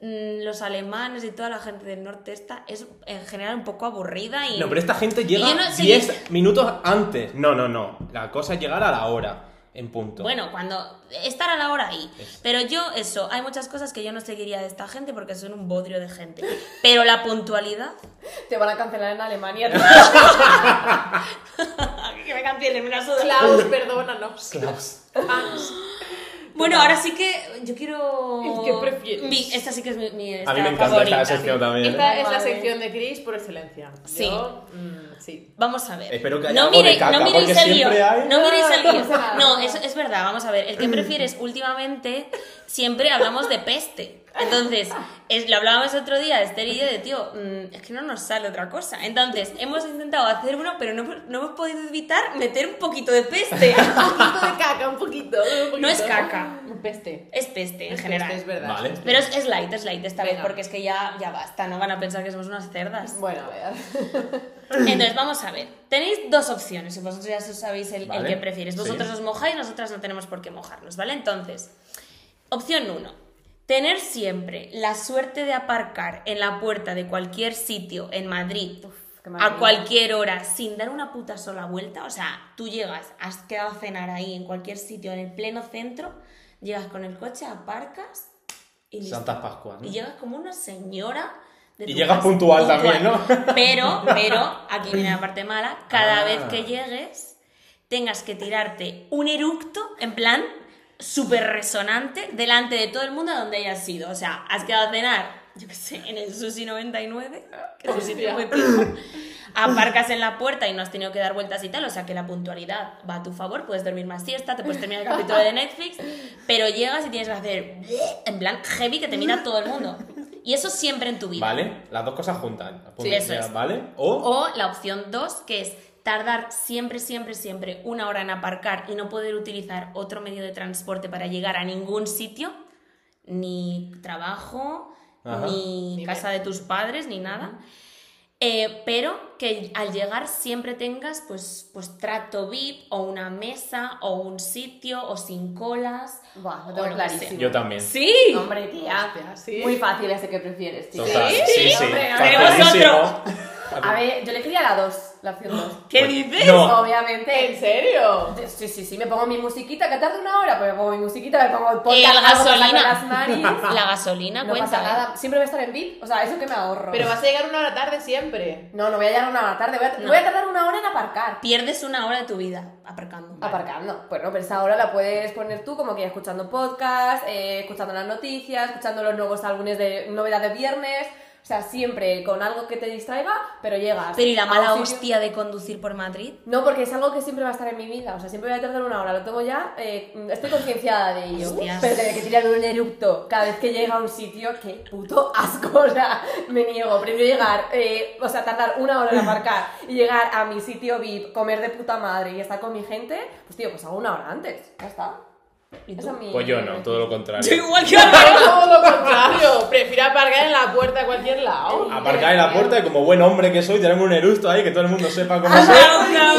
Mm, Los alemanes y toda la gente del norte esta es en general un poco aburrida y... No, pero esta gente llega Y yo no sé 10 minutos antes. No, no, no. La cosa es llegar a la hora, en punto. Bueno, cuando estar a la hora ahí. Pero yo, eso, hay muchas cosas que yo no seguiría de esta gente porque son un bodrio de gente. Pero la puntualidad. Te van a cancelar en Alemania. [laughs] [laughs] que me cancelen una suda. Klaus, perdónanos. Klaus. Hans. Bueno, ahora sí que yo quiero. ¿El qué prefieres? Mi- esta sí que es mi, mi A mí me encanta favorita. esta sección también. ¿eh? Esta es la Madre. sección de Chris por excelencia. Sí. Yo, mm, sí. Vamos a ver. Espero que haya no algo de miréis, caca, no miréis porque el guion. hay- No miréis el guion. No, es, es verdad, vamos a ver. El que prefieres últimamente siempre hablamos de peste. Entonces, es- lo hablábamos otro día, Esther y yo, de tío, mm, es que no nos sale otra cosa. Entonces, hemos intentado hacer uno, pero no, no hemos podido evitar meter un poquito de peste. [laughs] Un poquito de caca, un poquito. un poquito. No es caca. Un peste. Es peste, en Es general. peste, es verdad. Vale. Pero es, es light, es light esta vez, porque es que ya, ya basta, no van a pensar que somos unas cerdas. Bueno, a ver. Entonces, vamos a ver. Tenéis dos opciones, y vosotros ya sabéis el, el que prefieres. Vosotros sí. os mojáis, nosotras no tenemos por qué mojarnos, ¿vale? Entonces, opción uno. Tener siempre la suerte de aparcar en la puerta de cualquier sitio en Madrid a cualquier hora sin dar una puta sola vuelta. O sea, tú llegas, has quedado a cenar ahí en cualquier sitio, en el pleno centro, llegas con el coche, aparcas y listo. Santas Pascuas, ¿no? Y llegas como una señora. de Y llegas casa. puntual también, ¿no? Pero, pero, aquí viene la [laughs] parte mala. Cada Ah. vez que llegues, tengas que tirarte un eructo, en plan, súper resonante, delante de todo el mundo a donde hayas ido. O sea, has quedado a cenar, yo qué sé, en el Sushi 99, que es un sitio muy pijo. Aparcas en la puerta y no has tenido que dar vueltas y tal, o sea que la puntualidad va a tu favor, puedes dormir más siesta, te puedes terminar el capítulo de Netflix, pero llegas y tienes que hacer en plan heavy que te mira todo el mundo. Y eso siempre en tu vida. Vale, las dos cosas juntas. Sí, eso es. ¿Vale? O, O la opción 2, que es tardar siempre, siempre, siempre una hora en aparcar y no poder utilizar otro medio de transporte para llegar a ningún sitio, ni trabajo, Ajá. ni, Ni casa de tus padres, ni nada. Eh, pero que al llegar siempre tengas pues, pues trato VIP o una mesa o un sitio o sin colas. Buah, lo tengo clarísimo. yo también. ¡Sí! Hombre, tía. Hostia, ¿sí? Muy fácil ese que prefieres, tío. Total. Sí, sí. Hombre, pero facilísimo. A ver, yo le quería la 2, la opción [gasps] 2. ¿Qué dices? No, Obviamente. ¿En serio? Sí, sí, sí, me pongo mi musiquita, que tarde una hora, pues me pongo mi musiquita, me pongo el podcast, la gasolina. las narices. [laughs] La gasolina No cuenta. pasa nada, siempre voy a estar en VIP, o sea, eso que me ahorro. Pero vas a llegar una hora tarde siempre. No, no voy a llegar una hora tarde, voy a, No. voy a tardar una hora en aparcar. Pierdes una hora de tu vida aparcando. Aparcando. Bueno, pero esa hora la puedes poner tú como que escuchando podcast, eh, escuchando las noticias, escuchando los nuevos álbumes de novedad de viernes. O sea, siempre con algo que te distraiga, pero llegas. Pero ¿y la mala hostia de conducir por Madrid? No, porque es algo que siempre va a estar en mi vida. O sea, siempre voy a tardar una hora. Lo tengo ya. eh, estoy concienciada de ello. Hostias. Pero tener que tirar un erupto cada vez que llega a un sitio, qué puto asco. [laughs] O sea, me niego. Prefiero llegar, eh, o sea, tardar una hora en aparcar y llegar a mi sitio VIP, comer de puta madre y estar con mi gente. Pues tío, pues hago una hora antes. Ya está. Pues yo no, todo lo contrario. Yo igual que Yo [laughs] todo lo contrario. Prefiero aparcar en la puerta de cualquier lado. Aparcar en la puerta y como buen hombre que soy, tenerme un eructo ahí, que todo el mundo sepa cómo soy.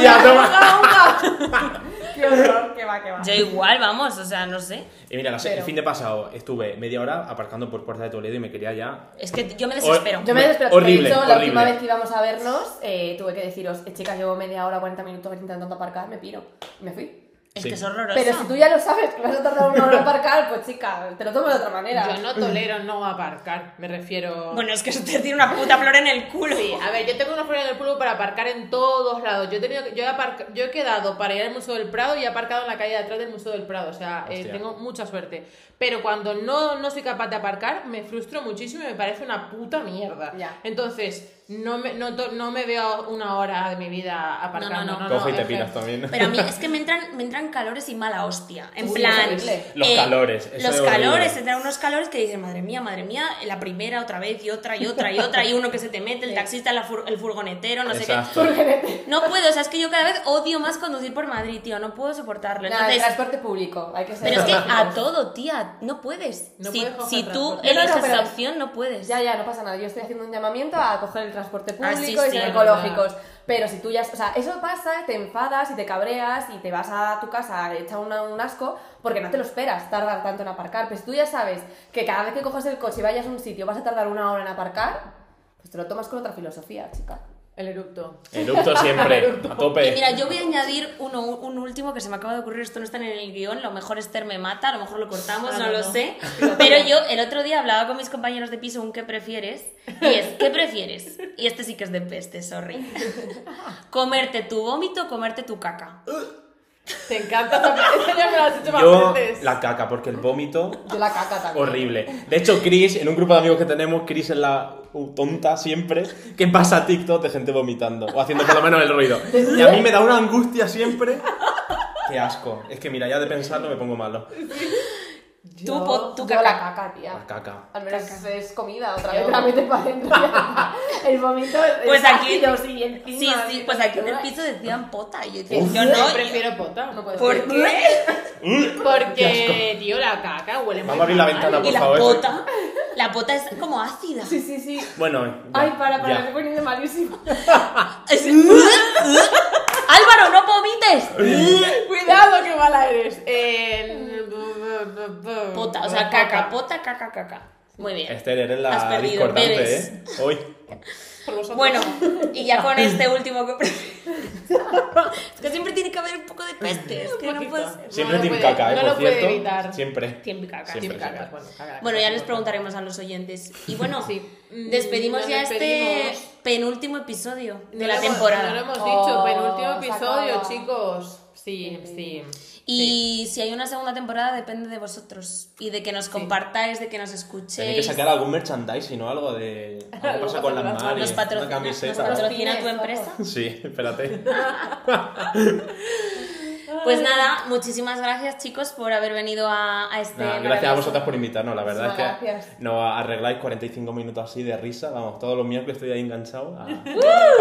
Y a tomar- [laughs] Qué horror, que va, que va. Yo igual, vamos, o sea, no sé. Y mira, la se- Pero- el fin de pasado estuve media hora aparcando por Puerta de Toledo y me quería ya... Es que yo me desespero. Yo me desespero. Horrible, de hecho, la horrible. última vez que íbamos a vernos, eh, tuve que deciros, eh, chicas, llevo media hora, 40 minutos intentando aparcar, me piro. Y me fui. Es Sí. que es horroroso. Pero si tú ya lo sabes que vas a tardar una hora en aparcar, pues chica, te lo tomo de otra manera. Yo no tolero no aparcar. Me refiero. Bueno, es que eso te tiene una puta flor en el culo. Sí, a ver, yo tengo una flor en el culo para aparcar en todos lados. Yo he, tenido, yo he, aparca- yo he quedado para ir al Museo del Prado y he aparcado en la calle de atrás del Museo del Prado. O sea, eh, tengo mucha suerte. Pero cuando no, no soy capaz de aparcar, me frustro muchísimo y me parece una puta mierda. Ya. Entonces, no me, no, to- no me veo una hora de mi vida aparcando. No, no, no. Coge y te piras también. Pero a mí es [laughs] que me entran, me entran calores y mala hostia. En Uy, plan. es horrible. Los calores, eso Los calores, entran unos calores que dicen, madre mía, madre mía, la primera otra vez y otra y otra y otra, y uno que se te mete, el taxista, la fur- el furgonetero, no sé qué. No puedo, o sea, es que yo cada vez odio más conducir por Madrid, tío, no puedo soportarlo. Nada, el Entonces, transporte público, hay que ser. pero es que a todo, tía, no puedes. No si puedes si tú eliges esa opción, no puedes. Ya, ya, no pasa nada. Yo estoy haciendo un llamamiento a coger el transporte Ah, público y ser ecológicos. Pero si tú ya. O sea, eso pasa, te enfadas y te cabreas y te vas a tu casa hecha una- un asco porque no te lo esperas tardar tanto en aparcar. Pero si tú ya sabes que cada vez que coges el coche y vayas a un sitio vas a tardar una hora en aparcar, pues te lo tomas con otra filosofía, chica. El eructo. Eructo siempre, [laughs] a tope. Y mira, yo voy a añadir uno, un último que se me acaba de ocurrir, esto no está en el guion, lo mejor Esther me mata, a lo mejor lo cortamos, Ah, no, no, lo no. sé. [laughs] Pero yo el otro día hablaba con mis compañeros de piso un qué prefieres, y es, ¿qué prefieres? Y este sí que es de peste, sorry. [laughs] ¿Comerte tu vómito o comerte tu caca? Te encanta Esta [laughs] ya me lo has hecho más Yo, veces. la caca, porque el vómito... Yo la caca también. Horrible. De hecho, Chris, en un grupo de amigos que tenemos, Chris es la uh, tonta siempre que pasa TikTok de gente vomitando o haciendo por lo menos el ruido. Y a mí me da una angustia siempre. Qué asco. Es que mira, ya de pensarlo me pongo malo. Tú, Yo- po- tú Yo caca. la caca, tía. La caca. Al menos es comida, otra Yo- vez la metes para adentro. El vomito es Pues aquí- ácido, sí, encima, Sí, sí, pues aquí en el piso decían pota. Y yo decía, Uf. yo Yo no. prefiero pota. No puedo. ¿Por qué? [laughs] [laughs] Porque, tío, la caca huele muy Vamos a abrir la ventana, por Y la favor. pota. La pota es como ácida. Sí, sí, sí. Bueno, ya, Ay, para, para, me estoy poniendo malísimo. Es- [laughs] [laughs] Álvaro, no vomites. Cuidado, que mala eres. Eh, Pota, o sea, caca, pota, caca, caca. Muy bien. Esther, eres Has la perdido, discordante. ¿eh? Hoy. [laughs] Por vosotros. Bueno, y ya con este último que [laughs] Es que siempre tiene que haber un poco de peste. Es que no puede ser. Siempre lo Team puede- Caca, ¿eh? no por lo puede cierto. evitar. Siempre. Tiempo caca. Siempre, Caca, siempre. bueno, caca, Bueno, ya caca. les preguntaremos a los oyentes. Y bueno, Sí. Despedimos ya despedimos. este penúltimo episodio de No la temporada. No lo hemos Oh, dicho, penúltimo se episodio, chicos. Sí, sí. Y si hay una segunda temporada depende de vosotros y de que nos compartáis, de que nos Tenéis que escuchéis. sacar algún merchandising o algo de. Algo pasa con las Nos maris. Nos patrocina, nos camiseta. patrocina tu empresa. Sí, espérate. [laughs] Pues nada, muchísimas gracias chicos por haber venido a, a este. Nada, gracias a vosotras por invitarnos, la verdad es Muchísimas que gracias. nos arregláis 45 minutos así de risa, vamos, todos los miércoles estoy ahí enganchado a,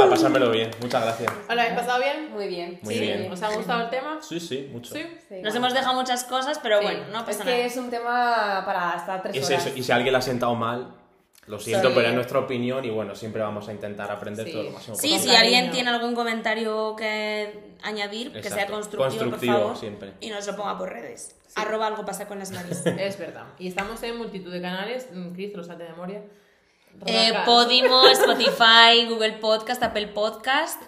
a pasármelo bien, muchas gracias. ¿Os lo habéis pasado bien? Muy bien. Muy Sí. bien. ¿Os ha gustado el tema? Sí, sí, mucho. Sí. Sí, Nos bueno. hemos dejado muchas cosas, pero Sí. bueno, no Es pasa que nada. es un tema para estar tres Es horas. eso, y si alguien le ha sentado mal, lo siento, Sí. pero es nuestra opinión y bueno, siempre vamos a intentar aprender Sí. todo lo máximo Sí, posible. si Con alguien tiene algún comentario que añadir, que sea constructivo, Constructivo, por favor, siempre. y nos lo ponga por redes. Arroba algo pasa con las maris. [laughs] Es verdad. Y estamos en multitud de canales. Mm, Chris, lo salte de memoria. Eh. Podimo, Spotify, Google Podcast, Apple Podcast,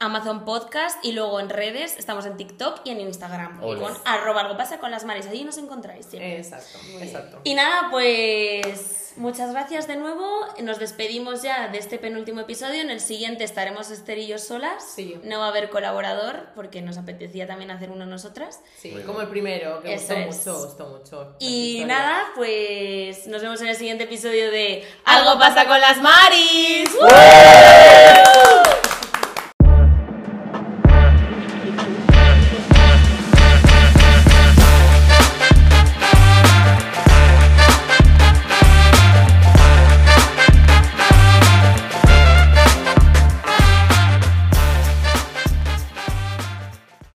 Amazon Podcast y luego en redes estamos en TikTok y en Instagram. Y con arroba algo pasa con las maris. Allí nos encontráis siempre. Exacto, exacto. Y nada, pues muchas gracias de nuevo. Nos despedimos ya de este penúltimo episodio. En el siguiente estaremos Esther y yo solas. Sí. No va a haber colaborador porque nos apetecía también hacer uno nosotras. Sí, Muy como el primero, que Eso gustó es. mucho, gustó mucho. Y nada, pues nos vemos en el siguiente episodio de ¡Algo pasa con las Maris!